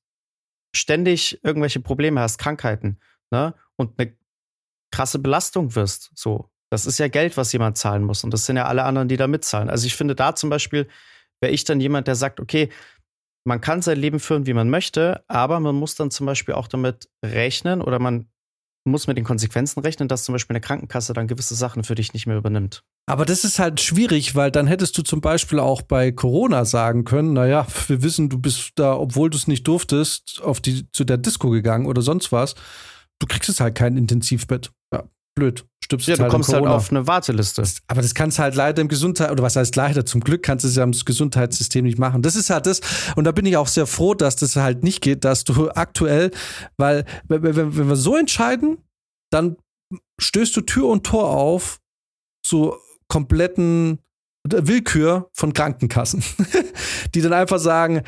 ständig irgendwelche Probleme hast, Krankheiten, ne? und eine krasse Belastung wirst. So, das ist ja Geld, was jemand zahlen muss. Und das sind ja alle anderen, die da mitzahlen. Also ich finde da zum Beispiel, wäre ich dann jemand, der sagt, okay, man kann sein Leben führen, wie man möchte, aber man muss dann zum Beispiel auch damit rechnen oder man musst mit den Konsequenzen rechnen, dass zum Beispiel eine Krankenkasse dann gewisse Sachen für dich nicht mehr übernimmt. Aber das ist halt schwierig, weil dann hättest du zum Beispiel auch bei Corona sagen können, naja, wir wissen, du bist da, obwohl du es nicht durftest, auf die, zu der Disco gegangen oder sonst was. Du kriegst es halt kein Intensivbett. Ja, blöd. Stirbst ja, du halt kommst halt auf eine Warteliste. aber das kannst halt leider im Gesundheit, oder was heißt leider, zum Glück kannst du es ja im Gesundheitssystem nicht machen. Das ist halt das, und da bin ich auch sehr froh, dass das halt nicht geht, dass du aktuell, weil, wenn, wenn, wenn wir so entscheiden, dann stößt du Tür und Tor auf zu kompletten Willkür von Krankenkassen, die dann einfach sagen,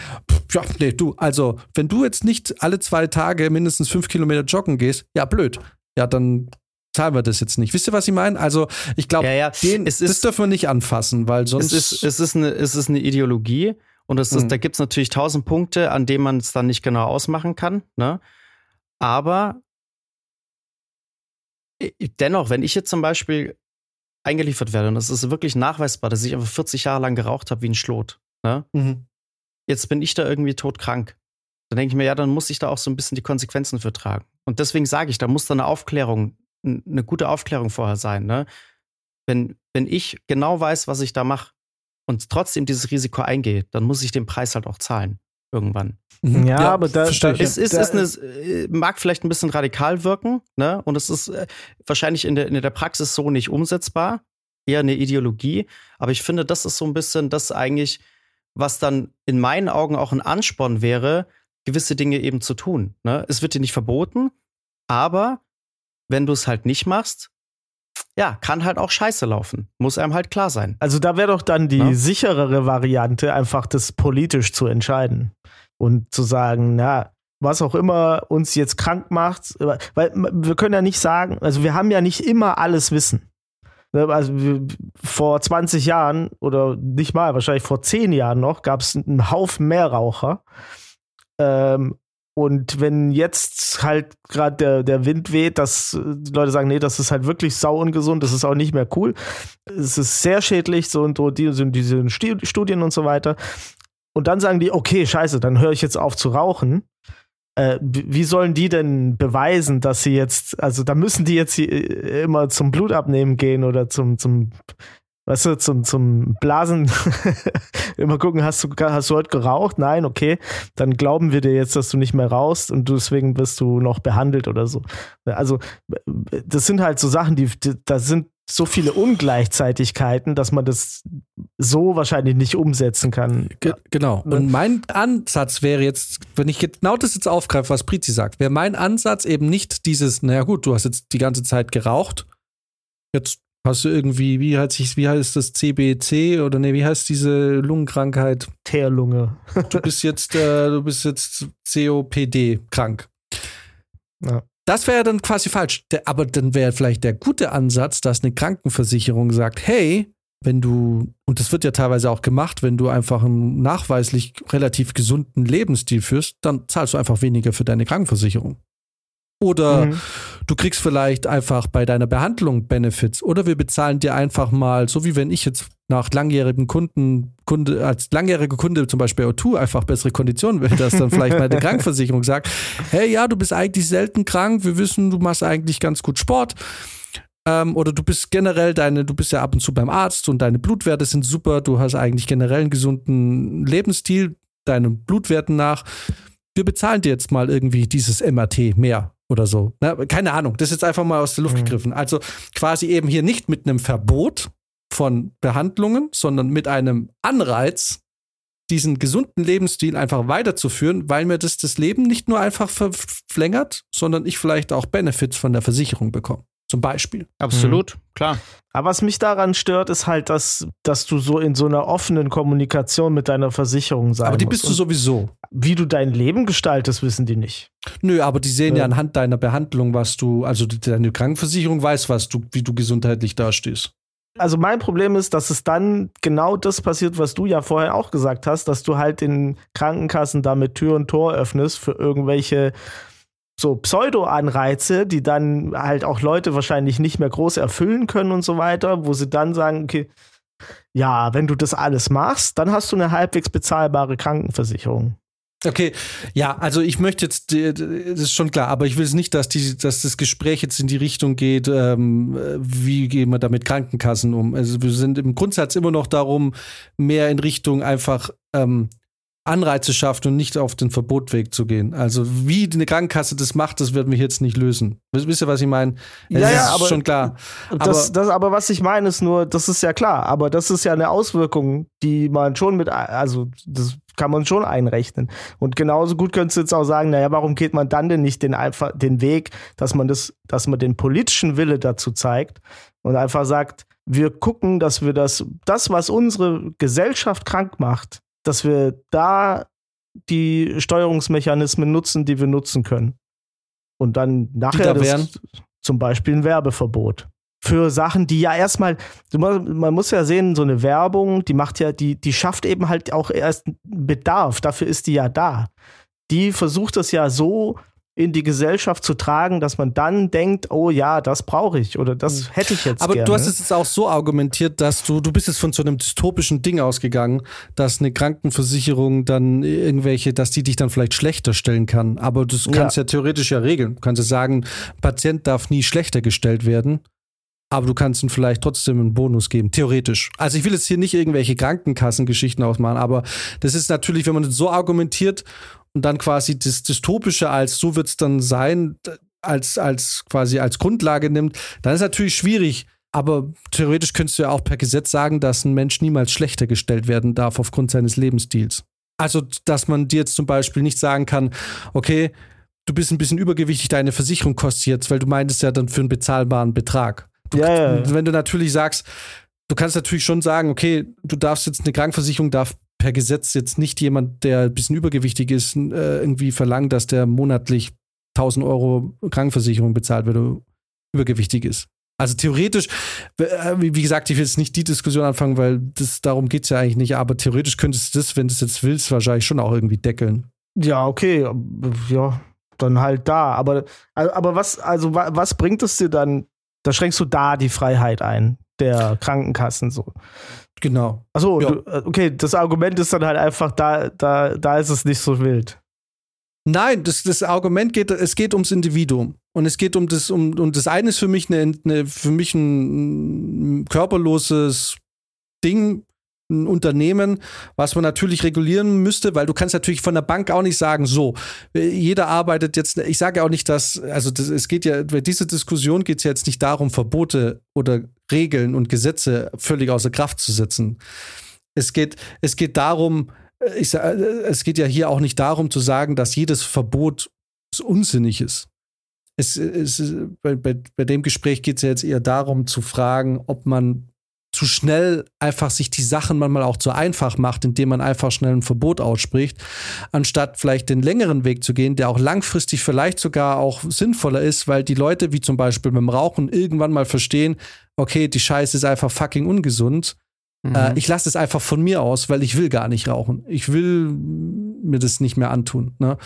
ja, nee, du, also, wenn du jetzt nicht alle zwei Tage mindestens fünf Kilometer joggen gehst, ja, blöd. Ja, dann zahlen wir das jetzt nicht. Wisst ihr, was ich meine? Also, ich glaube, ja, ja. das dürfen wir nicht anfassen, weil sonst. Es ist, es ist, eine, es ist eine Ideologie und es ist, mhm. da gibt es natürlich tausend Punkte, an denen man es dann nicht genau ausmachen kann. Ne? Aber dennoch, wenn ich jetzt zum Beispiel eingeliefert werde und es ist wirklich nachweisbar, dass ich einfach 40 Jahre lang geraucht habe wie ein Schlot, ne? Mhm. jetzt bin ich da irgendwie todkrank. Dann denke ich mir, ja, dann muss ich da auch so ein bisschen die Konsequenzen für tragen. Und deswegen sage ich, da muss da eine Aufklärung eine gute Aufklärung vorher sein. Ne? Wenn, wenn ich genau weiß, was ich da mache und trotzdem dieses Risiko eingehe, dann muss ich den Preis halt auch zahlen. Irgendwann. Mhm. Ja, ja, aber da, da es ist, da, ist eine, äh, mag vielleicht ein bisschen radikal wirken, ne? Und es ist äh, wahrscheinlich in der, in der Praxis so nicht umsetzbar, eher eine Ideologie. Aber ich finde, das ist so ein bisschen das eigentlich, was dann in meinen Augen auch ein Ansporn wäre, gewisse Dinge eben zu tun. Ne? Es wird dir nicht verboten, aber wenn du es halt nicht machst, ja, kann halt auch scheiße laufen. Muss einem halt klar sein. Also da wäre doch dann die ja? sicherere Variante, einfach das politisch zu entscheiden und zu sagen, na, was auch immer uns jetzt krank macht, weil wir können ja nicht sagen, also wir haben ja nicht immer alles Wissen. Ne, also vor 20 Jahren oder nicht mal, wahrscheinlich vor 10 Jahren noch, gab es einen Haufen Mehrraucher. Ähm, und wenn jetzt halt gerade der, der Wind weht, dass die Leute sagen, nee, das ist halt wirklich sau ungesund, das ist auch nicht mehr cool. Es ist sehr schädlich, so und so, die sind diese Studien und so weiter. Und dann sagen die, okay, scheiße, dann höre ich jetzt auf zu rauchen. Äh, wie sollen die denn beweisen, dass sie jetzt, also da müssen die jetzt immer zum Blutabnehmen gehen oder zum, zum weißt du, zum, zum Blasen immer gucken, hast du, hast du heute geraucht? Nein, okay. Dann glauben wir dir jetzt, dass du nicht mehr rauchst und deswegen wirst du noch behandelt oder so. Also, das sind halt so Sachen, die, da sind so viele Ungleichzeitigkeiten, dass man das so wahrscheinlich nicht umsetzen kann. Ge genau. Ne? Und mein Ansatz wäre jetzt, wenn ich genau das jetzt aufgreife, was Prizi sagt, wäre mein Ansatz eben nicht dieses, naja gut, du hast jetzt die ganze Zeit geraucht, jetzt Hast du irgendwie, wie heißt, ich, wie heißt das CBC oder nee, wie heißt diese Lungenkrankheit? Teerlunge. du bist jetzt, äh, du bist jetzt COPD krank. Ja. Das wäre dann quasi falsch. Aber dann wäre vielleicht der gute Ansatz, dass eine Krankenversicherung sagt, hey, wenn du, und das wird ja teilweise auch gemacht, wenn du einfach einen nachweislich relativ gesunden Lebensstil führst, dann zahlst du einfach weniger für deine Krankenversicherung. Oder mhm. du kriegst vielleicht einfach bei deiner Behandlung Benefits. Oder wir bezahlen dir einfach mal, so wie wenn ich jetzt nach langjährigen Kunden, Kunde, als langjähriger Kunde zum Beispiel O2 einfach bessere Konditionen will, dass dann vielleicht meine Krankenversicherung sagt, hey, ja, du bist eigentlich selten krank, wir wissen, du machst eigentlich ganz gut Sport. Ähm, oder du bist generell deine, du bist ja ab und zu beim Arzt und deine Blutwerte sind super, du hast eigentlich generell einen gesunden Lebensstil, deinen Blutwerten nach. Wir bezahlen dir jetzt mal irgendwie dieses MRT mehr oder so. Na, keine Ahnung, das ist jetzt einfach mal aus der Luft mhm. gegriffen. Also quasi eben hier nicht mit einem Verbot von Behandlungen, sondern mit einem Anreiz, diesen gesunden Lebensstil einfach weiterzuführen, weil mir das das Leben nicht nur einfach verlängert, sondern ich vielleicht auch Benefits von der Versicherung bekomme. Zum Beispiel. Absolut, mhm. klar. Aber was mich daran stört, ist halt, dass, dass du so in so einer offenen Kommunikation mit deiner Versicherung sein Aber die bist du sowieso. Wie du dein Leben gestaltest, wissen die nicht. Nö, aber die sehen ja, ja anhand deiner Behandlung, was du, also deine Krankenversicherung weiß, was du, wie du gesundheitlich dastehst. Also mein Problem ist, dass es dann genau das passiert, was du ja vorher auch gesagt hast, dass du halt in Krankenkassen damit Tür und Tor öffnest für irgendwelche so Pseudo-Anreize, die dann halt auch Leute wahrscheinlich nicht mehr groß erfüllen können und so weiter, wo sie dann sagen, okay, ja, wenn du das alles machst, dann hast du eine halbwegs bezahlbare Krankenversicherung. Okay, ja, also ich möchte jetzt, das ist schon klar, aber ich will es nicht, dass, die, dass das Gespräch jetzt in die Richtung geht, ähm, wie gehen wir da mit Krankenkassen um. Also wir sind im Grundsatz immer noch darum, mehr in Richtung einfach ähm, Anreize schafft und nicht auf den Verbotweg zu gehen. Also wie eine Krankenkasse das macht, das werden wir jetzt nicht lösen. Wisst ihr, was ich meine? Ja, ja, aber schon klar. Das, aber, das, aber was ich meine ist nur, das ist ja klar, aber das ist ja eine Auswirkung, die man schon mit, also das kann man schon einrechnen. Und genauso gut könntest du jetzt auch sagen, naja, warum geht man dann denn nicht den einfach den Weg, dass man das, dass man den politischen Wille dazu zeigt und einfach sagt, wir gucken, dass wir das, das, was unsere Gesellschaft krank macht, dass wir da die Steuerungsmechanismen nutzen, die wir nutzen können. Und dann nachher da das, zum Beispiel ein Werbeverbot. Für Sachen, die ja erstmal, man muss ja sehen, so eine Werbung, die macht ja, die, die schafft eben halt auch erst Bedarf. Dafür ist die ja da. Die versucht das ja so in die Gesellschaft zu tragen, dass man dann denkt, oh ja, das brauche ich oder das hm. hätte ich jetzt Aber gerne. du hast es jetzt auch so argumentiert, dass du, du bist jetzt von so einem dystopischen Ding ausgegangen, dass eine Krankenversicherung dann irgendwelche, dass die dich dann vielleicht schlechter stellen kann. Aber das kannst ja, ja theoretisch ja regeln. Du kannst ja sagen, Patient darf nie schlechter gestellt werden. Aber du kannst ihm vielleicht trotzdem einen Bonus geben, theoretisch. Also ich will jetzt hier nicht irgendwelche Krankenkassengeschichten ausmachen, aber das ist natürlich, wenn man so argumentiert und dann quasi das Dystopische als so wird es dann sein, als, als quasi als Grundlage nimmt, dann ist natürlich schwierig. Aber theoretisch könntest du ja auch per Gesetz sagen, dass ein Mensch niemals schlechter gestellt werden darf aufgrund seines Lebensstils. Also, dass man dir jetzt zum Beispiel nicht sagen kann, okay, du bist ein bisschen übergewichtig, deine Versicherung kostet jetzt, weil du meintest ja dann für einen bezahlbaren Betrag. Du, ja, ja. Wenn du natürlich sagst, du kannst natürlich schon sagen, okay, du darfst jetzt eine Krankenversicherung darf per Gesetz jetzt nicht jemand, der ein bisschen übergewichtig ist, äh, irgendwie verlangen, dass der monatlich 1000 Euro Krankenversicherung bezahlt, wenn er übergewichtig ist. Also theoretisch, äh, wie gesagt, ich will jetzt nicht die Diskussion anfangen, weil das, darum geht es ja eigentlich nicht, aber theoretisch könntest du das, wenn du es jetzt willst, wahrscheinlich schon auch irgendwie deckeln. Ja, okay, ja, dann halt da. Aber, aber was, also was bringt es dir dann? Da schränkst du da die Freiheit ein, der Krankenkassen so. Genau. Achso, ja. Äh, okay, das Argument ist dann halt einfach, da, da, da ist es nicht so wild. Nein, das, das Argument geht, es geht ums Individuum. Und es geht um das, um, und das eine ist für mich eine, eine für mich ein körperloses Ding, ein Unternehmen, was man natürlich regulieren müsste, weil du kannst natürlich von der Bank auch nicht sagen, so, jeder arbeitet jetzt, ich sage auch nicht, dass, also das, es geht ja, bei dieser Diskussion geht es ja jetzt nicht darum, Verbote oder Regeln und Gesetze völlig außer Kraft zu setzen. Es geht, es geht darum, ich, es geht ja hier auch nicht darum zu sagen, dass jedes Verbot unsinnig ist. Es, es, bei, bei, bei dem Gespräch geht es ja jetzt eher darum zu fragen, ob man zu schnell einfach sich die Sachen manchmal auch zu einfach macht, indem man einfach schnell ein Verbot ausspricht, anstatt vielleicht den längeren Weg zu gehen, der auch langfristig vielleicht sogar auch sinnvoller ist, weil die Leute, wie zum Beispiel beim Rauchen, irgendwann mal verstehen, okay, die Scheiße ist einfach fucking ungesund Mhm. Äh, ich lasse es einfach von mir aus, weil ich will gar nicht rauchen. Ich will mir das nicht mehr antun. Ne?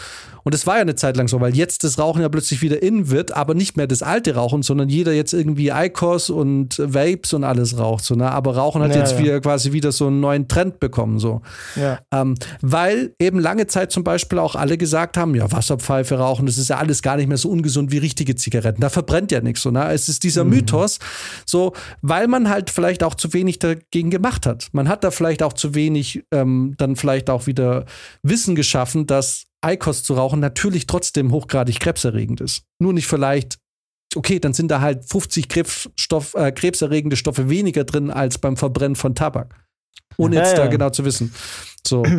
Und es war ja eine Zeit lang so, weil jetzt das Rauchen ja plötzlich wieder in wird, aber nicht mehr das alte Rauchen, sondern jeder jetzt irgendwie Icos und Vapes und alles raucht. So, ne? Aber Rauchen hat ja, jetzt ja. wieder quasi wieder so einen neuen Trend bekommen. So. Ja. Ähm, weil eben lange Zeit zum Beispiel auch alle gesagt haben, ja, Wasserpfeife rauchen, das ist ja alles gar nicht mehr so ungesund wie richtige Zigaretten. Da verbrennt ja nichts. So, ne? Es ist dieser mhm. Mythos, so, weil man halt vielleicht auch zu wenig dagegen gemacht gemacht hat. Man hat da vielleicht auch zu wenig ähm, dann vielleicht auch wieder Wissen geschaffen, dass Eikos zu rauchen natürlich trotzdem hochgradig krebserregend ist. Nur nicht vielleicht, okay, dann sind da halt 50 Krebsstoff, äh, krebserregende Stoffe weniger drin als beim Verbrennen von Tabak. Ohne jetzt ja, ja. da genau zu wissen. So.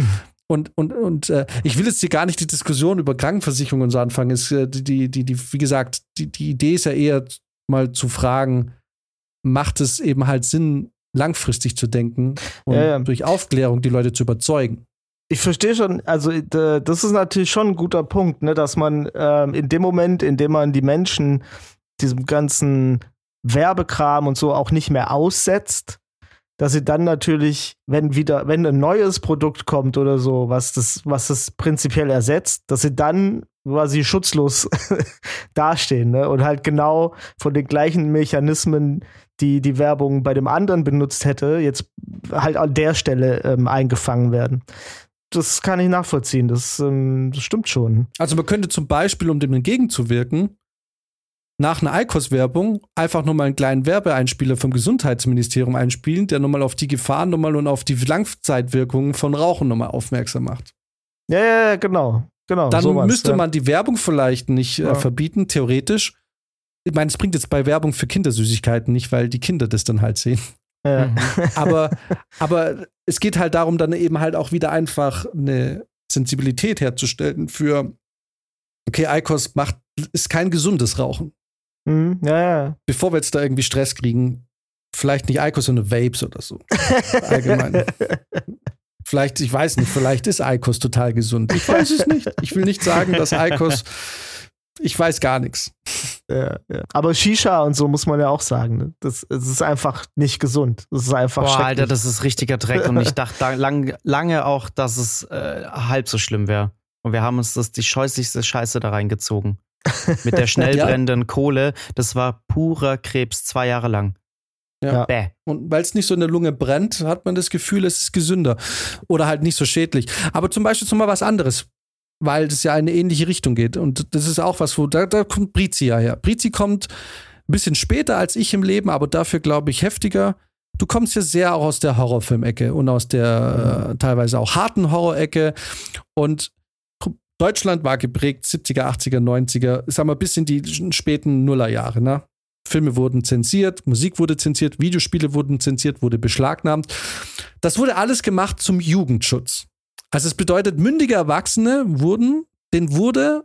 Und, und, und äh, ich will jetzt hier gar nicht die Diskussion über Krankenversicherungen so anfangen. Ist, äh, die, die, die, wie gesagt, die, die Idee ist ja eher mal zu fragen, macht es eben halt Sinn, langfristig zu denken und ja, ja. durch Aufklärung die Leute zu überzeugen. Ich verstehe schon, also das ist natürlich schon ein guter Punkt, ne, dass man ähm, in dem Moment, in dem man die Menschen diesem ganzen Werbekram und so auch nicht mehr aussetzt, dass sie dann natürlich, wenn wieder, wenn ein neues Produkt kommt oder so, was das, was das prinzipiell ersetzt, dass sie dann quasi schutzlos dastehen ne? und halt genau von den gleichen Mechanismen, die die Werbung bei dem anderen benutzt hätte, jetzt halt an der Stelle ähm, eingefangen werden. das kann ich nachvollziehen. Das, ähm, das stimmt schon. Also man könnte zum Beispiel, um dem entgegenzuwirken, nach einer ICOS-Werbung einfach nochmal einen kleinen Werbeeinspieler vom Gesundheitsministerium einspielen, der nochmal auf die Gefahren nochmal und auf die Langzeitwirkungen von Rauchen nochmal aufmerksam macht. Ja, ja, ja, genau. genau Dann sowas, müsste ja. man die Werbung vielleicht nicht äh, Ja. verbieten, theoretisch. Ich meine, es bringt jetzt bei Werbung für Kindersüßigkeiten nicht, weil die Kinder das dann halt sehen. Ja. Mhm. Aber, aber es geht halt darum, dann eben halt auch wieder einfach eine Sensibilität herzustellen für, okay, ICOS macht, ist kein gesundes Rauchen. Mhm, ja, ja. Bevor wir jetzt da irgendwie Stress kriegen, vielleicht nicht ICOS, sondern Vapes oder so. Allgemein. Vielleicht, ich weiß nicht, vielleicht ist ICOS total gesund. Ich weiß es nicht. Ich will nicht sagen, dass ICOS, ich weiß gar nichts. ja, ja. Aber Shisha und so muss man ja auch sagen. Ne? Das, das ist einfach nicht gesund. Das ist einfach Boah. Alter, das ist richtiger Dreck. Und ich dachte da lang, lange auch, dass es äh, halb so schlimm wäre. Und wir haben uns das die scheußlichste Scheiße da reingezogen. Mit der schnell Ja. brennenden Kohle. Das war purer Krebs, zwei Jahre lang. Ja. Bäh. Und weil es nicht so in der Lunge brennt, hat man das Gefühl, es ist gesünder. Oder halt nicht so schädlich. Aber zum Beispiel zum mal was anderes. Weil das ja in eine ähnliche Richtung geht. Und das ist auch was, wo, da, da kommt Brizi ja her. Brizi kommt ein bisschen später als ich im Leben, aber dafür, glaube ich, heftiger. Du kommst ja sehr auch aus der Horrorfilmecke und aus der äh, teilweise auch harten Horrorecke. Und Deutschland war geprägt 70er, 80er, 90er, sagen wir bis in die späten Nullerjahre, ne? Filme wurden zensiert, Musik wurde zensiert, Videospiele wurden zensiert, wurde beschlagnahmt. Das wurde alles gemacht zum Jugendschutz. Also es bedeutet, mündige Erwachsene wurden, denen wurde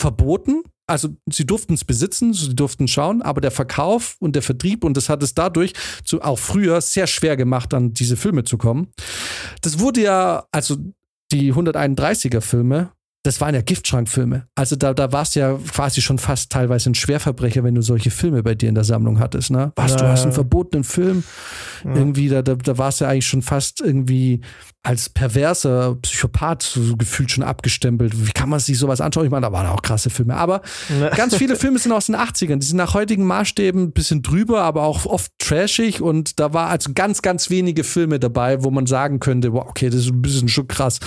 verboten, also sie durften es besitzen, sie durften schauen, aber der Verkauf und der Vertrieb und das hat es dadurch zu, auch früher sehr schwer gemacht, an diese Filme zu kommen. Das wurde ja, also die 131er Filme, das waren ja Giftschrankfilme. Also da, da warst du ja quasi schon fast teilweise ein Schwerverbrecher, wenn du solche Filme bei dir in der Sammlung hattest, ne? Was, du Ja. hast einen verbotenen Film. Ja. Irgendwie, da, da, da warst du ja eigentlich schon fast irgendwie als perverser Psychopath so gefühlt schon abgestempelt. Wie kann man sich sowas anschauen? Ich meine, da waren auch krasse Filme. Aber ganz viele Filme sind aus den 80ern. Die sind nach heutigen Maßstäben ein bisschen drüber, aber auch oft trashig. Und da war also ganz, ganz wenige Filme dabei, wo man sagen könnte, wow, okay, das ist ein bisschen schon krass.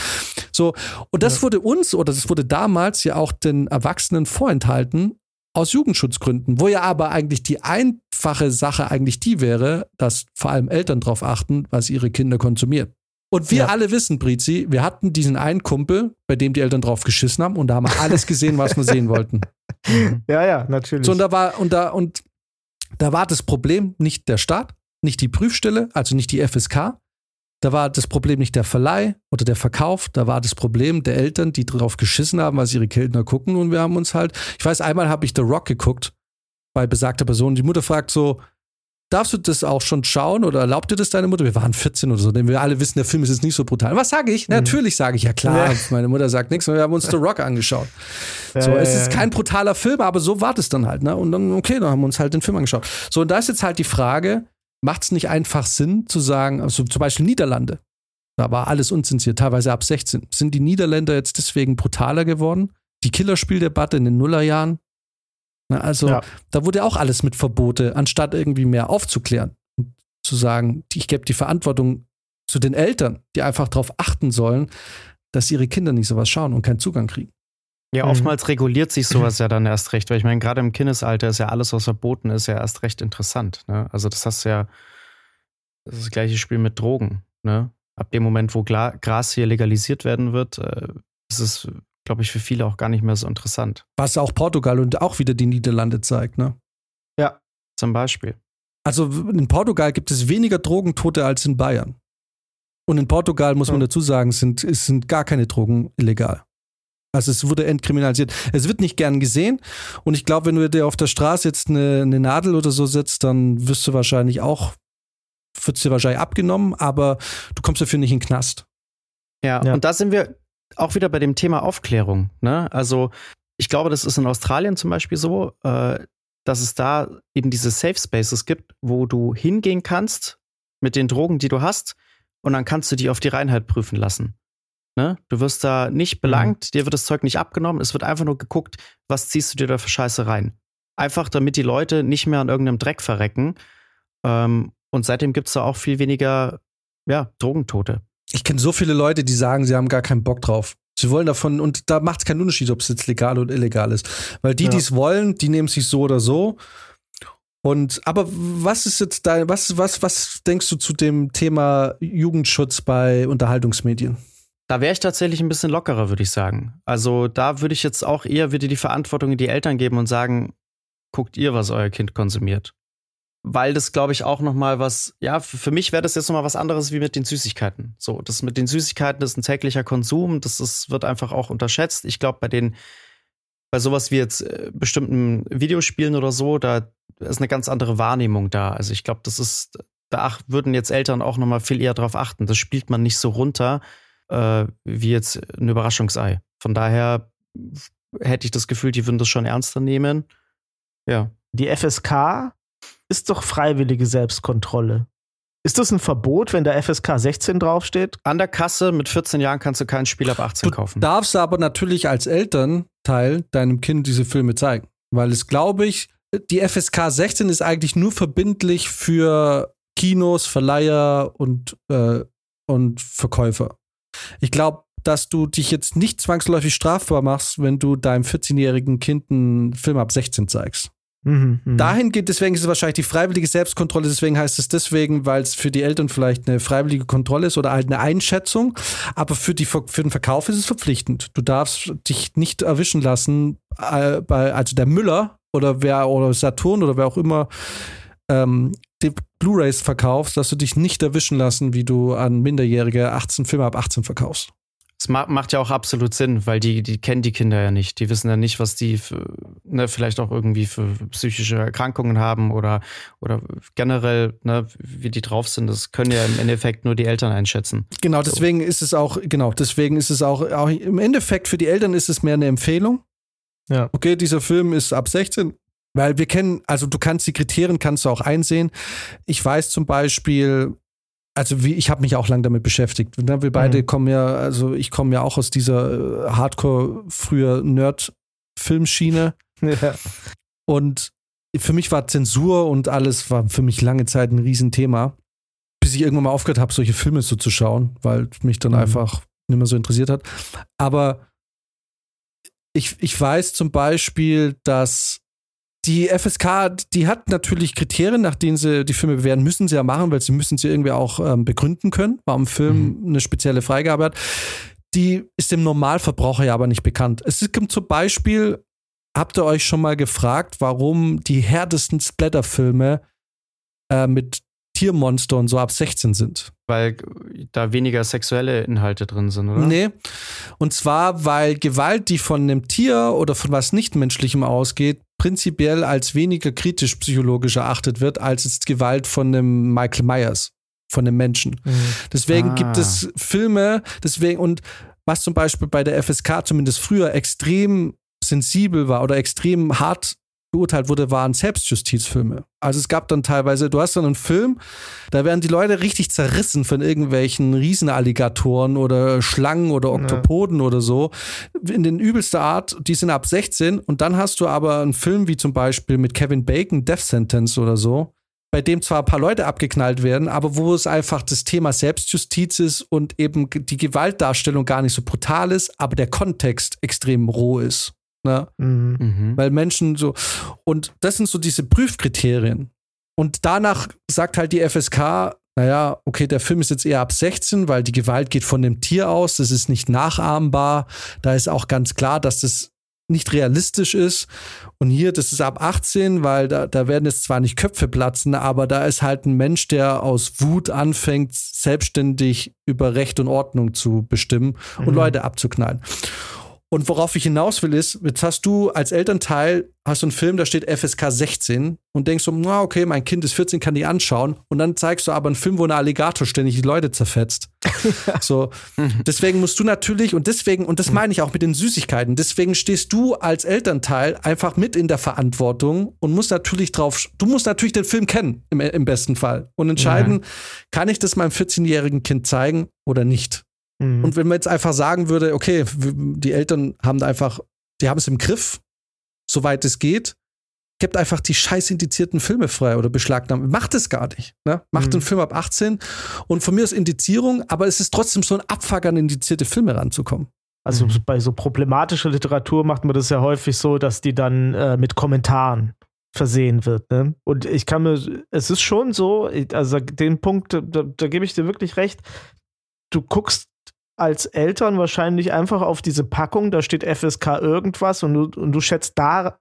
So, und das wurde uns oder das wurde damals ja auch den Erwachsenen vorenthalten aus Jugendschutzgründen, wo ja aber eigentlich die einfache Sache eigentlich die wäre, dass vor allem Eltern darauf achten, was ihre Kinder konsumieren. Und wir Ja. alle wissen, Brizi, wir hatten diesen einen Kumpel, bei dem die Eltern drauf geschissen haben und da haben wir alles gesehen, was wir sehen wollten. ja, ja, natürlich. So, und da war, und da, und da war das Problem nicht der Staat, nicht die Prüfstelle, also nicht die FSK. Da war das Problem nicht der Verleih oder der Verkauf, da war das Problem der Eltern, die drauf geschissen haben, was ihre Kinder gucken. Und wir haben uns halt, ich weiß, einmal habe ich The Rock geguckt bei besagter Person. Die Mutter fragt so, darfst du das auch schon schauen oder erlaubt dir das deine Mutter? Wir waren 14 oder so, denn wir alle wissen, der Film ist jetzt nicht so brutal. Was sage ich? Natürlich sage ich, ja klar, Ja. meine Mutter sagt nichts, und wir haben uns The Rock angeschaut. Ja, So, ja, es ist kein brutaler Film, aber so war das dann halt, ne? Und dann, okay, dann haben wir uns halt den Film angeschaut. So, und da ist jetzt halt die Frage, macht es nicht einfach Sinn zu sagen, also zum Beispiel Niederlande, da war alles unzensiert, teilweise ab 16. Sind die Niederländer jetzt deswegen brutaler geworden? Die Killerspieldebatte in den Nullerjahren? Na, also, Ja. da wurde auch alles mit Verbote, anstatt irgendwie mehr aufzuklären und zu sagen, ich gebe die Verantwortung zu den Eltern, die einfach darauf achten sollen, dass ihre Kinder nicht sowas schauen und keinen Zugang kriegen. Ja, Mhm. oftmals reguliert sich sowas ja dann erst recht, weil ich meine, gerade im Kindesalter ist ja alles, was verboten ist, ja erst recht interessant. Ne? Also das hast du ja, das ist das gleiche Spiel mit Drogen. Ne? Ab dem Moment, wo Gras hier legalisiert werden wird, äh, ist es, glaube ich, für viele auch gar nicht mehr so interessant. Was auch Portugal und auch wieder die Niederlande zeigt, ne? Zum Beispiel. Also in Portugal gibt es weniger Drogentote als in Bayern. Und in Portugal, muss man Ja. dazu sagen, sind, es sind gar keine Drogen illegal. Also es wurde entkriminalisiert. Es wird nicht gern gesehen. Und ich glaube, wenn du dir auf der Straße jetzt eine, eine Nadel oder so setzt, dann wirst du wahrscheinlich auch, wird dir wahrscheinlich abgenommen, aber du kommst dafür nicht in den Knast. Ja, Ja. und da sind wir auch wieder bei dem Thema Aufklärung. Ne? Also, ich glaube, das ist in Australien zum Beispiel so, äh, dass es da eben diese Safe Spaces gibt, wo du hingehen kannst mit den Drogen, die du hast, und dann kannst du die auf die Reinheit prüfen lassen. Ne? Du wirst da nicht belangt, dir wird das Zeug nicht abgenommen, es wird einfach nur geguckt, was ziehst du dir da für Scheiße rein. Einfach damit die Leute nicht mehr an irgendeinem Dreck verrecken. Ähm, und seitdem gibt es da auch viel weniger ja, Drogentote. Ich kenne so viele Leute, die sagen, sie haben gar keinen Bock drauf. Sie wollen davon, und da macht es keinen Unterschied, ob es jetzt legal oder illegal ist. Weil die, Ja. die es wollen, die nehmen sich so oder so. Und aber was ist jetzt dein, was, was, was denkst du zu dem Thema Jugendschutz bei Unterhaltungsmedien? Da wäre ich tatsächlich ein bisschen lockerer, würde ich sagen. Also da würde ich jetzt auch eher wieder die Verantwortung in die Eltern geben und sagen, guckt ihr, was euer Kind konsumiert. Weil das, glaube ich, auch noch mal was, ja, für für mich wäre das jetzt noch mal was anderes wie mit den Süßigkeiten. So, das mit den Süßigkeiten ist ein täglicher Konsum, das ist, wird einfach auch unterschätzt. Ich glaube, bei den, bei sowas wie jetzt äh, bestimmten Videospielen oder so, da ist eine ganz andere Wahrnehmung da. Also ich glaube, das ist, da ach, würden jetzt Eltern auch noch mal viel eher drauf achten. Das spielt man nicht so runter, äh, wie jetzt ein Überraschungsei. Von daher hätte ich das Gefühl, die würden das schon ernster nehmen. Ja. Die FSK ist doch freiwillige Selbstkontrolle. Ist das ein Verbot, wenn da FSK 16 draufsteht? An der Kasse mit 14 Jahren kannst du kein Spiel ab 18 Du kaufen. darfst aber natürlich als Elternteil deinem Kind diese Filme zeigen. Weil es, glaube ich, die FSK 16 ist eigentlich nur verbindlich für Kinos, Verleiher und, äh, und Verkäufer. Ich glaube, dass du dich jetzt nicht zwangsläufig strafbar machst, wenn du deinem 14-jährigen Kind einen Film ab 16 zeigst. Mhm, mhm. Dahin geht, deswegen ist es wahrscheinlich die freiwillige Selbstkontrolle, deswegen heißt es deswegen, weil es für die Eltern vielleicht eine freiwillige Kontrolle ist oder halt eine Einschätzung, aber für, die, für den Verkauf ist es verpflichtend. Du darfst dich nicht erwischen lassen, äh, also der Müller oder wer oder Saturn oder wer auch immer ähm, die Blu-Rays verkaufst, dass du dich nicht erwischen lassen, wie du an Minderjährige 18 Filme ab 18 verkaufst. Es ma macht ja auch absolut Sinn, weil die, die kennen die Kinder ja nicht. Die wissen ja nicht, was die für, ne, vielleicht auch irgendwie für psychische Erkrankungen haben oder, oder generell, ne, wie die drauf sind. Das können ja im Endeffekt nur die Eltern einschätzen. Genau, deswegen ist es auch, genau, deswegen ist es auch, auch im Endeffekt für die Eltern ist es mehr eine Empfehlung. Ja. Okay, dieser Film ist ab 16. Weil wir kennen, also du kannst die Kriterien kannst du auch einsehen. Ich weiß zum Beispiel, also wie, ich habe mich auch lange damit beschäftigt. Ne, Wir beide Mhm. kommen ja, also ich komme ja auch aus dieser äh, Hardcore früher Nerd-Filmschiene Ja. und für mich war Zensur und alles war für mich lange Zeit ein Riesenthema, bis ich irgendwann mal aufgehört habe, solche Filme so zu schauen, weil mich dann Mhm. einfach nicht mehr so interessiert hat. Aber ich, ich weiß zum Beispiel, dass die FSK, die hat natürlich Kriterien, nach denen sie die Filme bewerten, müssen sie ja machen, weil sie müssen sie irgendwie auch ähm, begründen können, warum ein Film eine spezielle Freigabe hat. Die ist dem Normalverbraucher ja aber nicht bekannt. Es gibt zum Beispiel, habt ihr euch schon mal gefragt, warum die härtesten Splatterfilme äh, mit Tiermonster und so ab 16 sind? Weil da weniger sexuelle Inhalte drin sind, oder? Nee. Und zwar, weil Gewalt, die von einem Tier oder von was Nichtmenschlichem ausgeht, prinzipiell als weniger kritisch psychologisch erachtet wird, als jetzt Gewalt von einem Michael Myers, von einem Menschen. Mhm. Deswegen Ah. gibt es Filme, deswegen, und was zum Beispiel bei der FSK zumindest früher extrem sensibel war oder extrem hart beurteilt wurde, waren Selbstjustizfilme. Also es gab dann teilweise, du hast dann einen Film, da werden die Leute richtig zerrissen von irgendwelchen Riesenalligatoren oder Schlangen oder Oktopoden oder so. In den übelster Art, die sind ab 16 und dann hast du aber einen Film wie zum Beispiel mit Kevin Bacon, Death Sentence oder so, bei dem zwar ein paar Leute abgeknallt werden, aber wo es einfach das Thema Selbstjustiz ist und eben die Gewaltdarstellung gar nicht so brutal ist, aber der Kontext extrem roh ist. Ne? Mhm. Weil Menschen so, und das sind so diese Prüfkriterien. Und danach sagt halt die FSK, naja, okay, der Film ist jetzt eher ab 16, weil die Gewalt geht von dem Tier aus, das ist nicht nachahmbar. Da ist auch ganz klar, dass das nicht realistisch ist. Und hier, das ist ab 18, weil da, da werden jetzt zwar nicht Köpfe platzen, aber da ist halt ein Mensch, der aus Wut anfängt, selbstständig über Recht und Ordnung zu bestimmen und Mhm. Leute abzuknallen. Und worauf ich hinaus will, ist, jetzt hast du als Elternteil, hast du einen Film, da steht FSK 16 und denkst so, na okay, mein Kind ist 14, kann die anschauen. Und dann zeigst du aber einen Film, wo ein Alligator ständig die Leute zerfetzt. so, deswegen musst du natürlich, und deswegen, und das meine ich auch mit den Süßigkeiten, deswegen stehst du als Elternteil einfach mit in der Verantwortung und musst natürlich drauf, du musst natürlich den Film kennen, im, im besten Fall. Und entscheiden, kann ich das meinem 14-jährigen Kind zeigen oder nicht? Mhm. Und wenn man jetzt einfach sagen würde, okay, die Eltern haben da einfach, die haben es im Griff, soweit es geht, gebt einfach die scheiß indizierten Filme frei oder beschlagnahmt. Macht es gar nicht. Ne? Macht mhm. den Film ab 18 und von mir ist Indizierung, aber es ist trotzdem so ein Abfuck an indizierte Filme ranzukommen. Also mhm. bei so problematischer Literatur macht man das ja häufig so, dass die dann äh, mit Kommentaren versehen wird. Ne? Und ich kann mir, es ist schon so, also den Punkt, da, da gebe ich dir wirklich recht, du guckst als Eltern wahrscheinlich einfach auf diese Packung, da steht FSK irgendwas und du, und du schätzt da,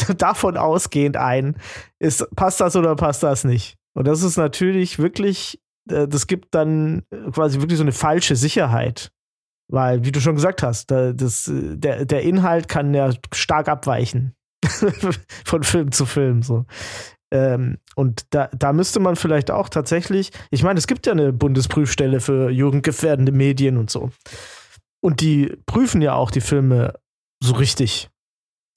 davon ausgehend ein, ist, passt das oder passt das nicht? Und das ist natürlich wirklich, äh, das gibt dann quasi wirklich so eine falsche Sicherheit. Weil, wie du schon gesagt hast, das, der, der Inhalt kann ja stark abweichen von Film zu Film. So. Ähm, und da, da müsste man vielleicht auch tatsächlich, ich meine, es gibt ja eine Bundesprüfstelle für jugendgefährdende Medien und so. Und die prüfen ja auch die Filme so richtig.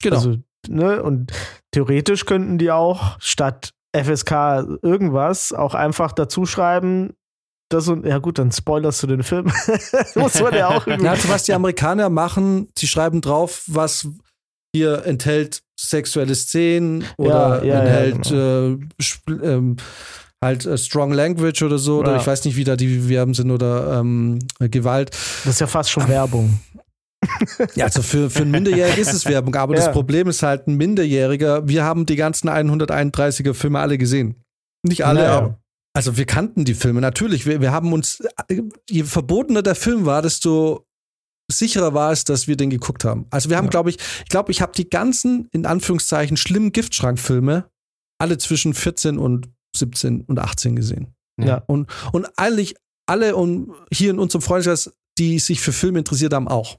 Genau. Also, ne, und theoretisch könnten die auch statt FSK irgendwas auch einfach dazu schreiben, das und ja gut, dann spoilerst du den Film. Muss man ja auch. Ja, also was die Amerikaner machen, sie schreiben drauf, was hier enthält sexuelle Szenen oder ja, ja, enthält ja, genau. äh, ähm, halt äh, Strong Language oder so, oder ich weiß nicht, wie da die Verben sind oder ähm, Gewalt. Das ist ja fast schon Werbung. Ja, also für, für einen Minderjährigen ist es Werbung, aber das Problem ist halt ein Minderjähriger. Wir haben die ganzen 131er Filme alle gesehen. Nicht alle, aber also wir kannten die Filme, natürlich. Wir, wir haben uns, je verbotener der Film war, desto sicherer war es, dass wir den geguckt haben. Also wir haben, ja. glaube ich, ich glaube, ich habe die ganzen, in Anführungszeichen, schlimmen Giftschrankfilme alle zwischen 14 und 17 und 18 gesehen. Ja. Und, und eigentlich alle und hier in unserem Freundeskreis, die sich für Filme interessiert haben, auch.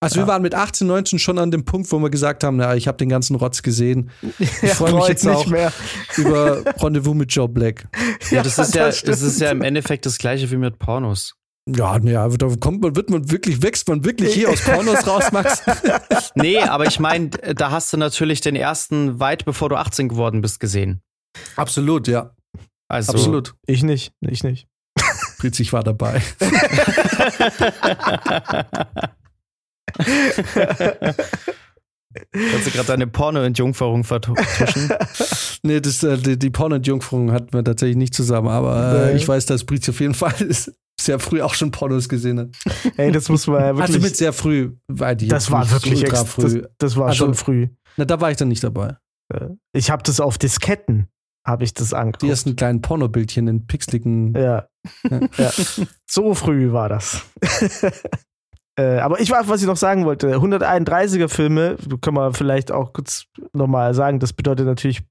Also ja. wir waren mit 18, 19 schon an dem Punkt, wo wir gesagt haben, na, ich habe den ganzen Rotz gesehen. Ich ja, freue mich jetzt auch mehr. über Rendezvous mit Joe Black. Ja, das ist ja, das, das ist ja im Endeffekt das gleiche wie mit Pornos. Ja, naja, da kommt man, wird man wirklich, wächst man wirklich hier aus Pornos raus, Max? nee, aber ich meine, da hast du natürlich den ersten weit bevor du 18 geworden bist gesehen. Absolut, ja. Also, Absolut. Ich nicht, ich nicht. Fritz, ich war dabei. Kannst du gerade deine Porno-Entjungferung vertuschen? nee, das, äh, die, die Porno-Entjungferung hatten wir tatsächlich nicht zusammen, aber äh, ich weiß, dass Brizi auf jeden Fall sehr früh auch schon Pornos gesehen hat. Ey, das muss man ja wirklich. Also mit sehr früh. Weil die das war wirklich ultra früh. Das, das war also, schon früh. Na, da war ich dann nicht dabei. Ich habe das auf Disketten, habe ich das angeguckt. Die ersten kleinen Pornobildchen in pixeligen. Ja. ja. ja. So früh war das. Äh, aber ich weiß, was ich noch sagen wollte. 131er Filme, können wir vielleicht auch kurz nochmal sagen, das bedeutet natürlich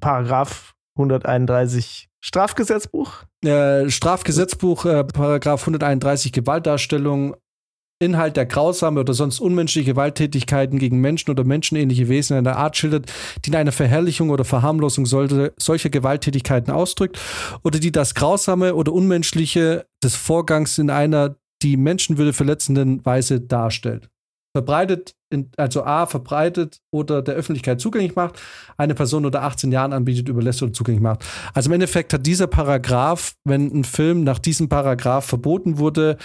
Paragraph 131 Strafgesetzbuch. Äh, Strafgesetzbuch, äh, Paragraph 131 Gewaltdarstellung, Inhalt der grausame oder sonst unmenschliche Gewalttätigkeiten gegen Menschen oder menschenähnliche Wesen einer Art schildert, die in einer Verherrlichung oder Verharmlosung sollte, solcher Gewalttätigkeiten ausdrückt oder die das grausame oder unmenschliche des Vorgangs in einer die Menschenwürde verletzenden Weise darstellt. Verbreitet, in, also A, verbreitet oder der Öffentlichkeit zugänglich macht, eine Person unter 18 Jahren anbietet, überlässt oder zugänglich macht. Also im Endeffekt hat dieser Paragraph, wenn ein Film nach diesem Paragraph verboten wurde,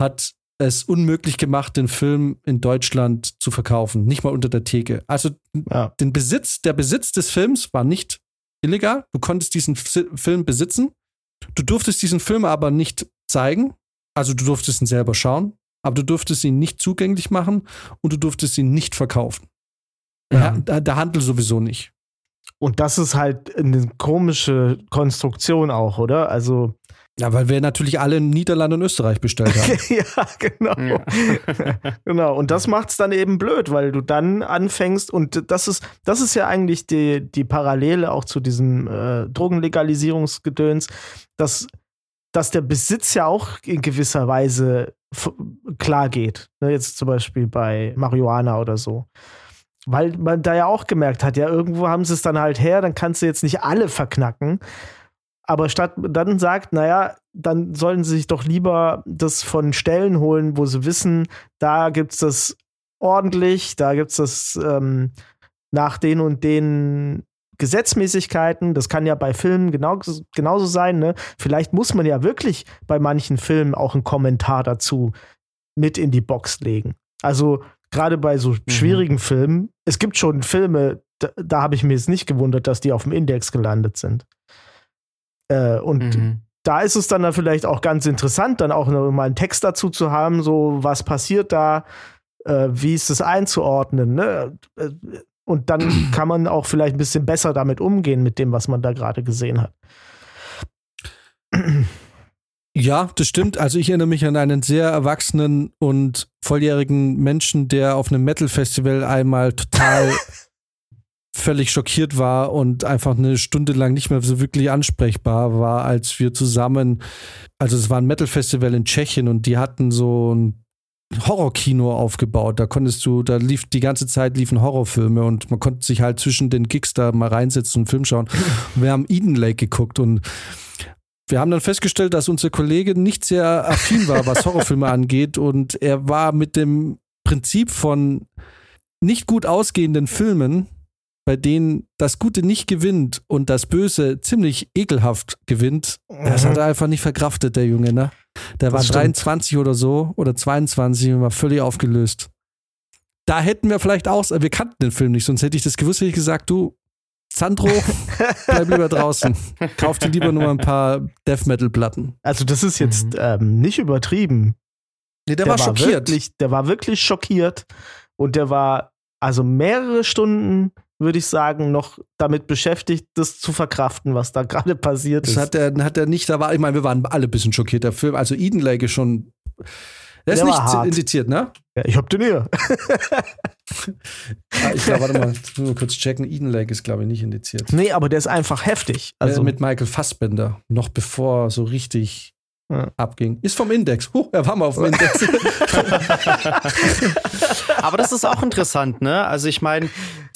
hat es unmöglich gemacht, den Film in Deutschland zu verkaufen, nicht mal unter der Theke. Also ja. den Besitz, der Besitz des Films war nicht illegal. Du konntest diesen Film besitzen. Du durftest diesen Film aber nicht zeigen, also du durftest ihn selber schauen, aber du durftest ihn nicht zugänglich machen und du durftest ihn nicht verkaufen. Ja. Der, der Handel sowieso nicht. Und das ist halt eine komische Konstruktion auch, oder? Also. Ja, weil wir natürlich alle in Niederlande und Österreich bestellt haben. ja, genau. Ja. genau. Und das macht es dann eben blöd, weil du dann anfängst, und das ist, das ist ja eigentlich die, die Parallele auch zu diesem äh, Drogenlegalisierungsgedöns, dass dass der Besitz ja auch in gewisser Weise klar geht. Ne, jetzt zum Beispiel bei Marihuana oder so. Weil man da ja auch gemerkt hat, ja, irgendwo haben sie es dann halt her, dann kannst du jetzt nicht alle verknacken. Aber statt dann sagt, naja, dann sollen sie sich doch lieber das von Stellen holen, wo sie wissen, da gibt es das ordentlich, da gibt es das ähm, nach den und den Gesetzmäßigkeiten, das kann ja bei Filmen genau, genauso sein. Ne? Vielleicht muss man ja wirklich bei manchen Filmen auch einen Kommentar dazu mit in die Box legen. Also gerade bei so mhm. schwierigen Filmen, es gibt schon Filme, da, da habe ich mir jetzt nicht gewundert, dass die auf dem Index gelandet sind. Äh, und mhm. da ist es dann, dann vielleicht auch ganz interessant, dann auch noch mal einen Text dazu zu haben, so was passiert da, äh, wie ist es einzuordnen. Ne? Und dann kann man auch vielleicht ein bisschen besser damit umgehen, mit dem, was man da gerade gesehen hat. Ja, das stimmt. Also ich erinnere mich an einen sehr erwachsenen und volljährigen Menschen, der auf einem Metal-Festival einmal total völlig schockiert war und einfach eine Stunde lang nicht mehr so wirklich ansprechbar war, als wir zusammen, also es war ein Metal-Festival in Tschechien und die hatten so ein Horrorkino aufgebaut. Da konntest du, da lief die ganze Zeit liefen Horrorfilme und man konnte sich halt zwischen den Gigs da mal reinsetzen und Film schauen. Wir haben Eden Lake geguckt und wir haben dann festgestellt, dass unser Kollege nicht sehr affin war, was Horrorfilme angeht und er war mit dem Prinzip von nicht gut ausgehenden Filmen bei denen das Gute nicht gewinnt und das Böse ziemlich ekelhaft gewinnt, mhm. das hat er einfach nicht verkraftet, der Junge, ne? Der war 23 oder so oder 22 und war völlig aufgelöst. Da hätten wir vielleicht auch, wir kannten den Film nicht, sonst hätte ich das gewusst, hätte ich gesagt, du, Sandro, bleib lieber draußen. Kauf dir lieber nur ein paar Death Metal Platten. Also das ist jetzt mhm. ähm, nicht übertrieben. Nee, der, der war, war schockiert. Wirklich, der war wirklich schockiert und der war also mehrere Stunden würde ich sagen, noch damit beschäftigt, das zu verkraften, was da gerade passiert ist. Das hat er, hat er nicht, da war, ich meine, wir waren alle ein bisschen schockiert. Der Film, also Eden Lake ist schon. Der ist der nicht hart. indiziert, ne? Ja, ich hab den hier. ja, ich glaube, warte mal, nur kurz checken. Eden Lake ist, glaube ich, nicht indiziert. Nee, aber der ist einfach heftig. Also äh, mit Michael Fassbender, noch bevor so richtig ja. abging. Ist vom Index. Huh, er war mal auf dem Index. Aber das ist auch interessant, ne? Also ich meine,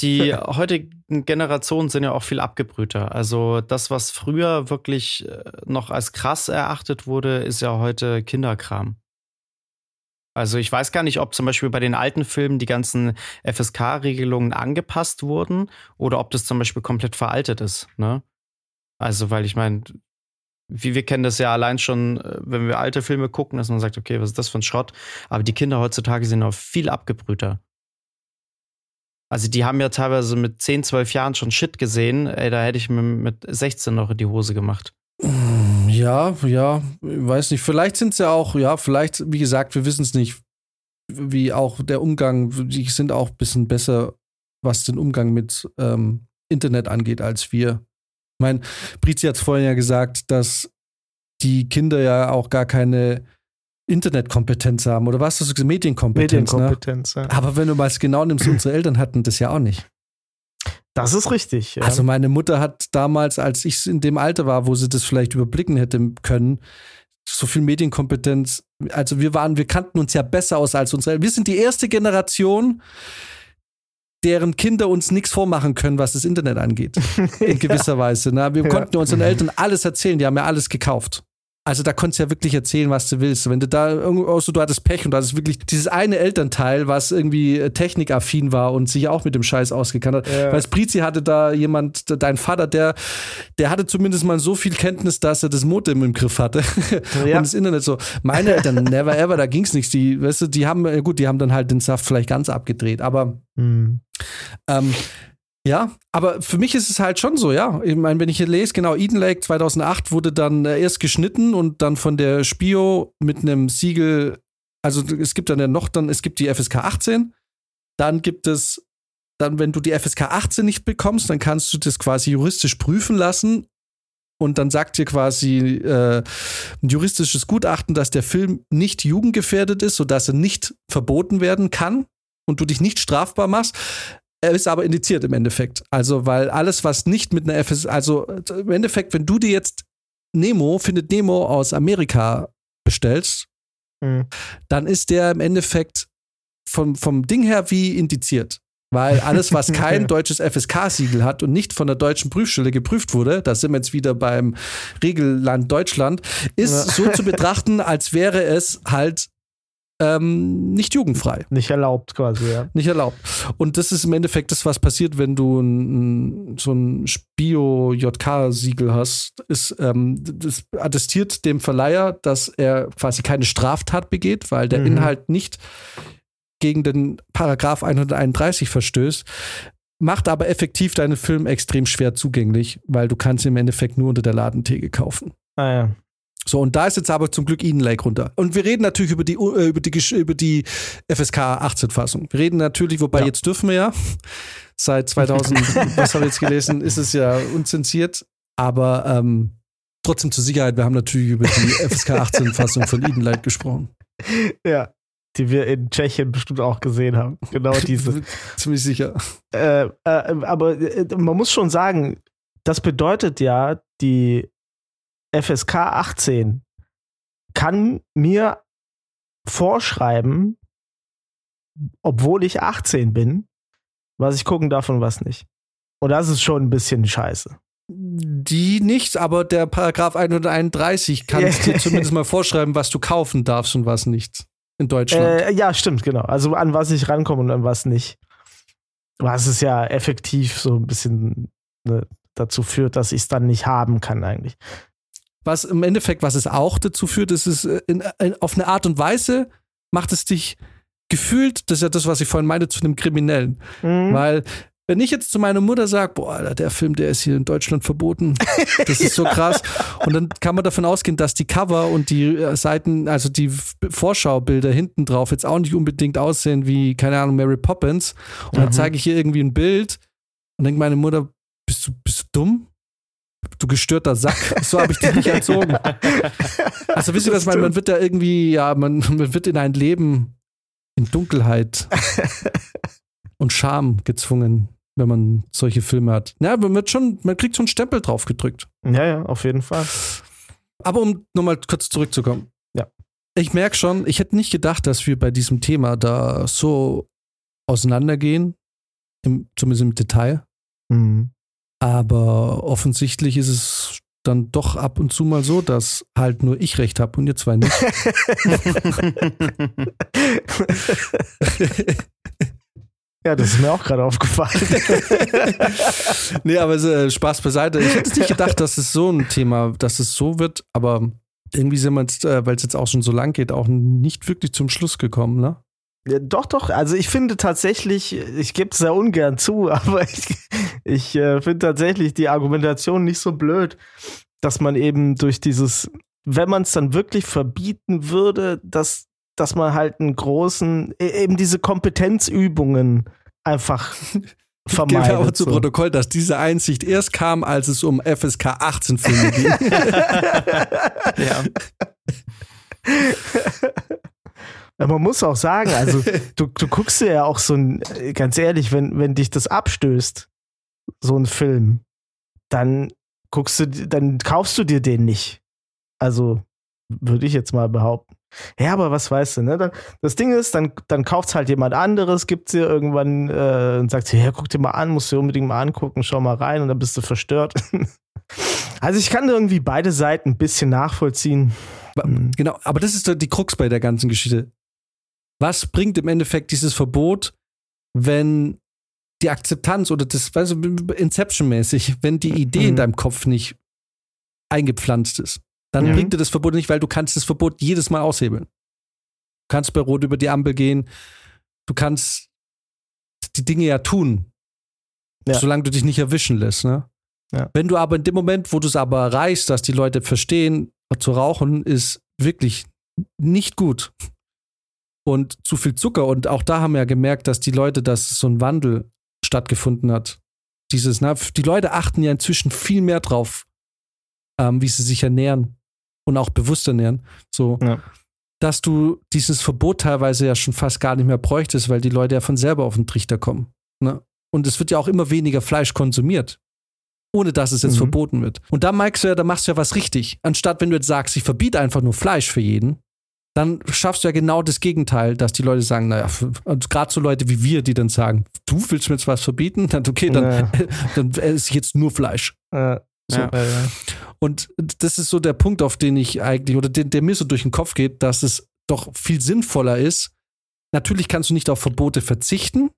die heutigen Generationen sind ja auch viel abgebrühter. Also das, was früher wirklich äh, noch als krass erachtet wurde, ist ja heute Kinderkram. Also ich weiß gar nicht, ob zum Beispiel bei den alten Filmen die ganzen FSK-Regelungen angepasst wurden oder ob das zum Beispiel komplett veraltet ist. Ne? Also, weil ich meine, wie wir kennen das ja allein schon, äh, wenn wir alte Filme gucken, dass man sagt, okay, was ist das für ein Schrott? Aber die Kinder heutzutage sind noch viel abgebrühter. Also die haben ja teilweise mit 10, 12 Jahren schon Shit gesehen. Ey, da hätte ich mir mit 16 noch in die Hose gemacht. Ja, ja, weiß nicht. Vielleicht sind es ja auch, ja, vielleicht, wie gesagt, wir wissen es nicht, wie auch der Umgang, die sind auch ein bisschen besser, was den Umgang mit ähm, Internet angeht, als wir. Ich meine, Brizi hat es vorhin ja gesagt, dass die Kinder ja auch gar keine Internetkompetenz haben oder was hast du gesagt? Medienkompetenz. Ne? Medienkompetenz, ne? ja. Aber wenn du mal es genau nimmst, unsere Eltern hatten das ja auch nicht. Das ist richtig. Ja. Also meine Mutter hat damals, als ich in dem Alter war, wo sie das vielleicht überblicken hätte können, so viel Medienkompetenz. Also wir waren, wir kannten uns ja besser aus als unsere Eltern. Wir sind die erste Generation, deren Kinder uns nichts vormachen können, was das Internet angeht. In gewisser ja. Weise. Ne? Wir ja. konnten unseren Eltern alles erzählen, die haben ja alles gekauft. Also da konntest du ja wirklich erzählen, was du willst. Wenn du da irgendwo, so, du hattest Pech und du hattest wirklich dieses eine Elternteil, was irgendwie äh, technikaffin war und sich auch mit dem Scheiß ausgekannt hat. Ja. Weil Sprizi hatte da jemand, dein Vater, der, der hatte zumindest mal so viel Kenntnis, dass er das Modem im Griff hatte. Ja. und das Internet so. Meine Eltern, never ever, da ging's nichts. Die, weißt du, die haben, äh, gut, die haben dann halt den Saft vielleicht ganz abgedreht, aber mhm. ähm, ja, aber für mich ist es halt schon so, ja. Ich meine, wenn ich hier lese, genau, Eden Lake 2008 wurde dann äh, erst geschnitten und dann von der Spio mit einem Siegel, also es gibt dann ja noch, dann, es gibt die FSK 18, dann gibt es, dann, wenn du die FSK 18 nicht bekommst, dann kannst du das quasi juristisch prüfen lassen und dann sagt dir quasi äh, ein juristisches Gutachten, dass der Film nicht jugendgefährdet ist, sodass er nicht verboten werden kann und du dich nicht strafbar machst. Er ist aber indiziert im Endeffekt. Also, weil alles, was nicht mit einer FS, also im Endeffekt, wenn du dir jetzt Nemo, findet Nemo aus Amerika bestellst, mhm. dann ist der im Endeffekt vom, vom Ding her wie indiziert. Weil alles, was kein deutsches FSK-Siegel hat und nicht von der deutschen Prüfstelle geprüft wurde, da sind wir jetzt wieder beim Regelland Deutschland, ist ja. so zu betrachten, als wäre es halt ähm, nicht jugendfrei. Nicht erlaubt quasi, ja. Nicht erlaubt. Und das ist im Endeffekt das, was passiert, wenn du ein, so ein Spio-JK-Siegel hast. Ist, ähm, das attestiert dem Verleiher, dass er quasi keine Straftat begeht, weil der mhm. Inhalt nicht gegen den Paragraph 131 verstößt. macht aber effektiv deinen Film extrem schwer zugänglich, weil du kannst im Endeffekt nur unter der Ladentheke kaufen. Ah ja. So, und da ist jetzt aber zum Glück Eden Lake runter. Und wir reden natürlich über die, äh, über die, über die FSK 18-Fassung. Wir reden natürlich, wobei Ja. jetzt dürfen wir ja. Seit 2000, was habe ich jetzt gelesen, ist es ja unzensiert. Aber ähm, trotzdem zur Sicherheit, wir haben natürlich über die FSK 18-Fassung von Eden Lake gesprochen. Ja. Die wir in Tschechien bestimmt auch gesehen haben. Genau diese. Ziemlich sicher. äh, äh, aber äh, man muss schon sagen, das bedeutet ja, die FSK 18 kann mir vorschreiben, obwohl ich 18 bin, was ich gucken darf und was nicht. Und das ist schon ein bisschen scheiße. Die nicht, aber der Paragraph 131 kann es dir zumindest mal vorschreiben, was du kaufen darfst und was nicht. In Deutschland. Äh, ja, stimmt, genau. Also an was ich rankomme und an was nicht. Was es ja effektiv so ein bisschen ne, dazu führt, dass ich es dann nicht haben kann eigentlich. Was im Endeffekt, was es auch dazu führt, ist es äh, in, in, auf eine Art und Weise macht es dich gefühlt, das ist ja das, was ich vorhin meinte, zu einem Kriminellen. Mhm. Weil, wenn ich jetzt zu meiner Mutter sage, boah, Alter, der Film, der ist hier in Deutschland verboten, das ist so krass. Und dann kann man davon ausgehen, dass die Cover und die äh, Seiten, also die Vorschaubilder hinten drauf jetzt auch nicht unbedingt aussehen wie, keine Ahnung, Mary Poppins. Und dann Mhm. zeige ich ihr irgendwie ein Bild und denkt meine Mutter, bist du, bist du dumm? Du gestörter Sack. So habe ich dich nicht erzogen. Also wisst ihr, was ich meine? Man wird da irgendwie, ja, man, man wird in ein Leben in Dunkelheit und Scham gezwungen, wenn man solche Filme hat. Ja, man wird schon, man kriegt so einen Stempel drauf gedrückt. Ja, ja, auf jeden Fall. Aber um nochmal kurz zurückzukommen. Ja. Ich merke schon, ich hätte nicht gedacht, dass wir bei diesem Thema da so auseinandergehen, im, zumindest im Detail. Mhm. Aber offensichtlich ist es dann doch ab und zu mal so, dass halt nur ich recht habe und ihr zwei nicht. ja, das ist mir auch gerade aufgefallen. nee, aber äh, Spaß beiseite. Ich hätte nicht gedacht, dass es so ein Thema, dass es so wird, aber irgendwie sind wir jetzt, äh, weil es jetzt auch schon so lang geht, auch nicht wirklich zum Schluss gekommen, ne? Ja, doch, doch. Also ich finde tatsächlich, ich gebe es sehr ungern zu, aber ich, ich äh, finde tatsächlich die Argumentation nicht so blöd, dass man eben durch dieses, wenn man es dann wirklich verbieten würde, dass, dass man halt einen großen, e- eben diese Kompetenzübungen einfach Geben vermeidet. wir aber zu so. Protokoll, dass diese Einsicht erst kam, als es um FSK 18 Filme ging. ja. Man muss auch sagen, also du, du guckst dir ja auch so ein, ganz ehrlich, wenn, wenn dich das abstößt, so ein Film, dann guckst du, dann kaufst du dir den nicht. Also, würde ich jetzt mal behaupten. Ja, aber was weißt du, ne? Das Ding ist, dann, dann kauft halt jemand anderes, gibt dir irgendwann äh, und sagt, ja, guck dir mal an, musst du dir unbedingt mal angucken, schau mal rein und dann bist du verstört. also ich kann irgendwie beide Seiten ein bisschen nachvollziehen. Mhm. Genau, aber das ist die Krux bei der ganzen Geschichte. Was bringt im Endeffekt dieses Verbot, wenn die Akzeptanz oder das, weißt du, Inception-mäßig, wenn die Idee in Mhm. deinem Kopf nicht eingepflanzt ist, dann Mhm. bringt dir das Verbot nicht, weil du kannst das Verbot jedes Mal aushebeln. Du kannst bei Rot über die Ampel gehen, du kannst die Dinge ja tun, Ja. solange du dich nicht erwischen lässt. Ne? Ja. Wenn du aber in dem Moment, wo du es aber erreichst, dass die Leute verstehen, zu rauchen ist wirklich nicht gut. Und zu viel Zucker. Und auch da haben wir ja gemerkt, dass die Leute, dass so ein Wandel stattgefunden hat. Dieses, na, die Leute achten ja inzwischen viel mehr drauf, ähm, wie sie sich ernähren und auch bewusst ernähren. So, Ja. dass du dieses Verbot teilweise ja schon fast gar nicht mehr bräuchtest, weil die Leute ja von selber auf den Trichter kommen. Ne? Und es wird ja auch immer weniger Fleisch konsumiert ohne dass es jetzt Mhm. verboten wird. Und da merkst du ja, da machst du ja was richtig. Anstatt wenn du jetzt sagst, ich verbiete einfach nur Fleisch für jeden, dann schaffst du ja genau das Gegenteil, dass die Leute sagen, naja, gerade so Leute wie wir, die dann sagen, du willst mir jetzt was verbieten, dann okay, dann, Ja. dann esse ich jetzt nur Fleisch. Äh, So. Ja. Und das ist so der Punkt, auf den ich eigentlich, oder den, der mir so durch den Kopf geht, dass es doch viel sinnvoller ist. Natürlich kannst du nicht auf Verbote verzichten,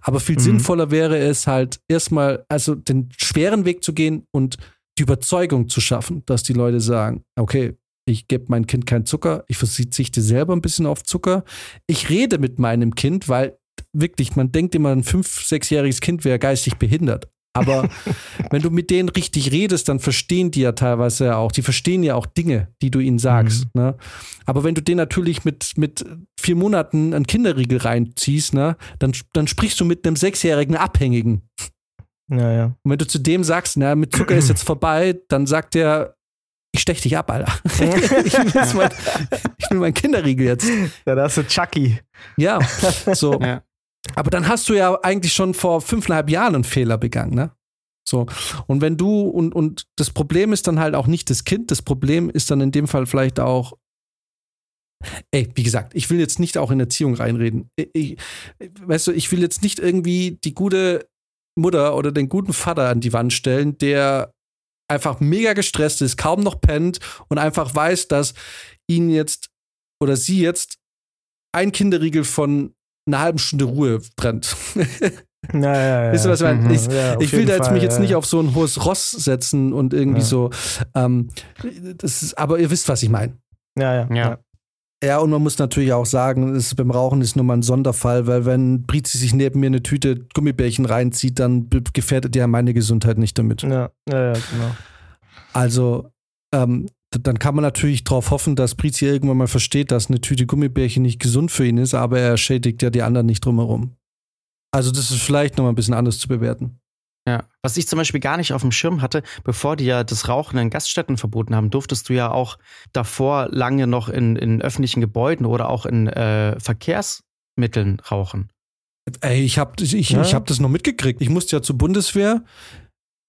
aber viel Mhm. sinnvoller wäre es halt erstmal, also den schweren Weg zu gehen und die Überzeugung zu schaffen, dass die Leute sagen, okay, ich gebe meinem Kind keinen Zucker, ich verzichte selber ein bisschen auf Zucker, ich rede mit meinem Kind, weil wirklich, man denkt immer, ein fünf-, sechsjähriges Kind wäre geistig behindert. Aber wenn du mit denen richtig redest, dann verstehen die ja teilweise auch, die verstehen ja auch Dinge, die du ihnen sagst. Mhm. Ne? Aber wenn du denen natürlich mit, mit vier Monaten einen Kinderriegel reinziehst, ne, dann, dann sprichst du mit einem sechsjährigen Abhängigen. Ja, ja. Und wenn du zu dem sagst, na, mit Zucker ist jetzt vorbei, dann sagt der, ich stech dich ab, Alter. ich, will mein, ich will mein Kinderriegel jetzt. Ja, da hast du Chucky. Ja, so. Ja. Aber dann hast du ja eigentlich schon vor fünfeinhalb Jahren einen Fehler begangen, ne? So. Und wenn du, und, und das Problem ist dann halt auch nicht das Kind, das Problem ist dann in dem Fall vielleicht auch, ey, wie gesagt, ich will jetzt nicht auch in Erziehung reinreden. Ich, weißt du, ich will jetzt nicht irgendwie die gute Mutter oder den guten Vater an die Wand stellen, der einfach mega gestresst ist, kaum noch pennt und einfach weiß, dass ihn jetzt oder sie jetzt ein Kinderriegel von einer halben Stunde Ruhe trennt. Ja, ja, ja. Wisst ihr, was ich meine? Mhm. Ich, ja, ich will da jetzt Fall, mich jetzt nicht auf so ein hohes Ross setzen und irgendwie so. Ähm, das ist, aber ihr wisst, was ich meine. Ja, ja, ja. Ja, und man muss natürlich auch sagen, ist, beim Rauchen ist nur mal ein Sonderfall, weil wenn Brizi sich neben mir eine Tüte Gummibärchen reinzieht, dann gefährdet ja meine Gesundheit nicht damit. Ja, ja, ja genau. Also, ähm, dann kann man natürlich darauf hoffen, dass Brizi irgendwann mal versteht, dass eine Tüte Gummibärchen nicht gesund für ihn ist, aber er schädigt ja die anderen nicht drumherum. Also das ist vielleicht nochmal ein bisschen anders zu bewerten. Ja, was ich zum Beispiel gar nicht auf dem Schirm hatte, bevor die ja das Rauchen in Gaststätten verboten haben, durftest du ja auch davor lange noch in, in öffentlichen Gebäuden oder auch in äh, Verkehrsmitteln rauchen. Ey, ich habe ich, ja. ich hab das noch mitgekriegt. Ich musste ja zur Bundeswehr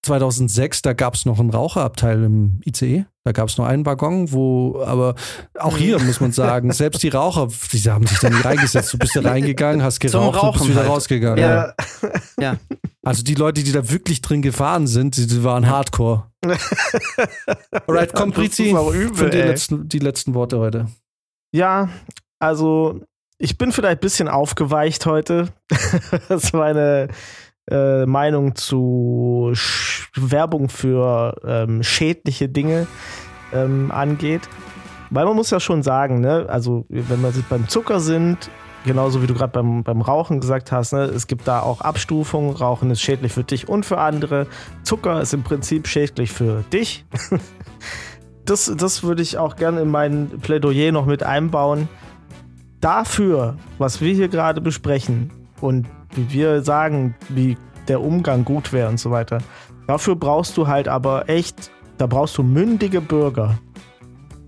2006, da gab es noch einen Raucherabteil im ICE. Da gab es nur einen Waggon, wo, aber auch hier muss man sagen, selbst die Raucher, die haben sich da nie reingesetzt. Du bist da reingegangen, hast geraucht und bist wieder halt. rausgegangen. Ja. ja. Also die Leute, die da wirklich drin gefahren sind, die, die waren Hardcore. Alright, komm, Prizi, für die letzten, die letzten Worte heute. Ja, also ich bin vielleicht ein bisschen aufgeweicht heute. das war eine äh, Meinung zu Sch Werbung für ähm, schädliche Dinge ähm, angeht. Weil man muss ja schon sagen, ne, also wenn wir beim Zucker sind, genauso wie du gerade beim, beim Rauchen gesagt hast, ne, es gibt da auch Abstufungen. Rauchen ist schädlich für dich und für andere. Zucker ist im Prinzip schädlich für dich. das, das würde ich auch gerne in mein Plädoyer noch mit einbauen. Dafür, was wir hier gerade besprechen und wie wir sagen, wie der Umgang gut wäre und so weiter. Dafür brauchst du halt aber echt, da brauchst du mündige Bürger,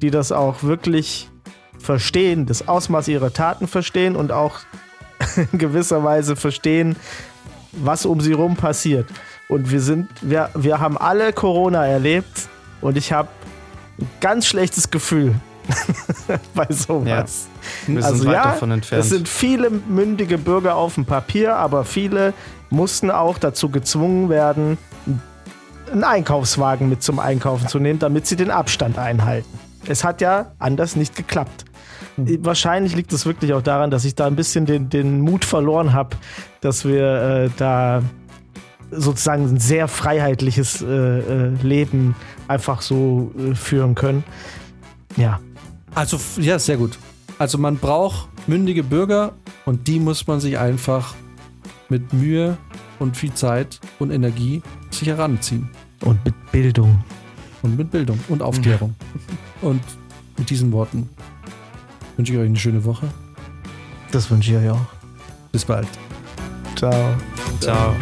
die das auch wirklich verstehen, das Ausmaß ihrer Taten verstehen und auch in gewisser Weise verstehen, was um sie rum passiert. Und wir sind, wir, wir haben alle Corona erlebt und ich habe ein ganz schlechtes Gefühl bei sowas. Ja, wir sind also ja, davon entfernt. Es sind viele mündige Bürger auf dem Papier, aber viele mussten auch dazu gezwungen werden, einen Einkaufswagen mit zum Einkaufen zu nehmen, damit sie den Abstand einhalten. Es hat ja anders nicht geklappt. Hm. Wahrscheinlich liegt es wirklich auch daran, dass ich da ein bisschen den, den Mut verloren habe, dass wir äh, da sozusagen ein sehr freiheitliches äh, äh, Leben einfach so äh, führen können. Ja. Also, ja, sehr gut. Also man braucht mündige Bürger und die muss man sich einfach mit Mühe und viel Zeit und Energie sich heranziehen. Und mit Bildung. Und mit Bildung und Aufklärung. und mit diesen Worten wünsche ich euch eine schöne Woche. Das wünsche ich euch auch. Bis bald. Ciao. Ciao.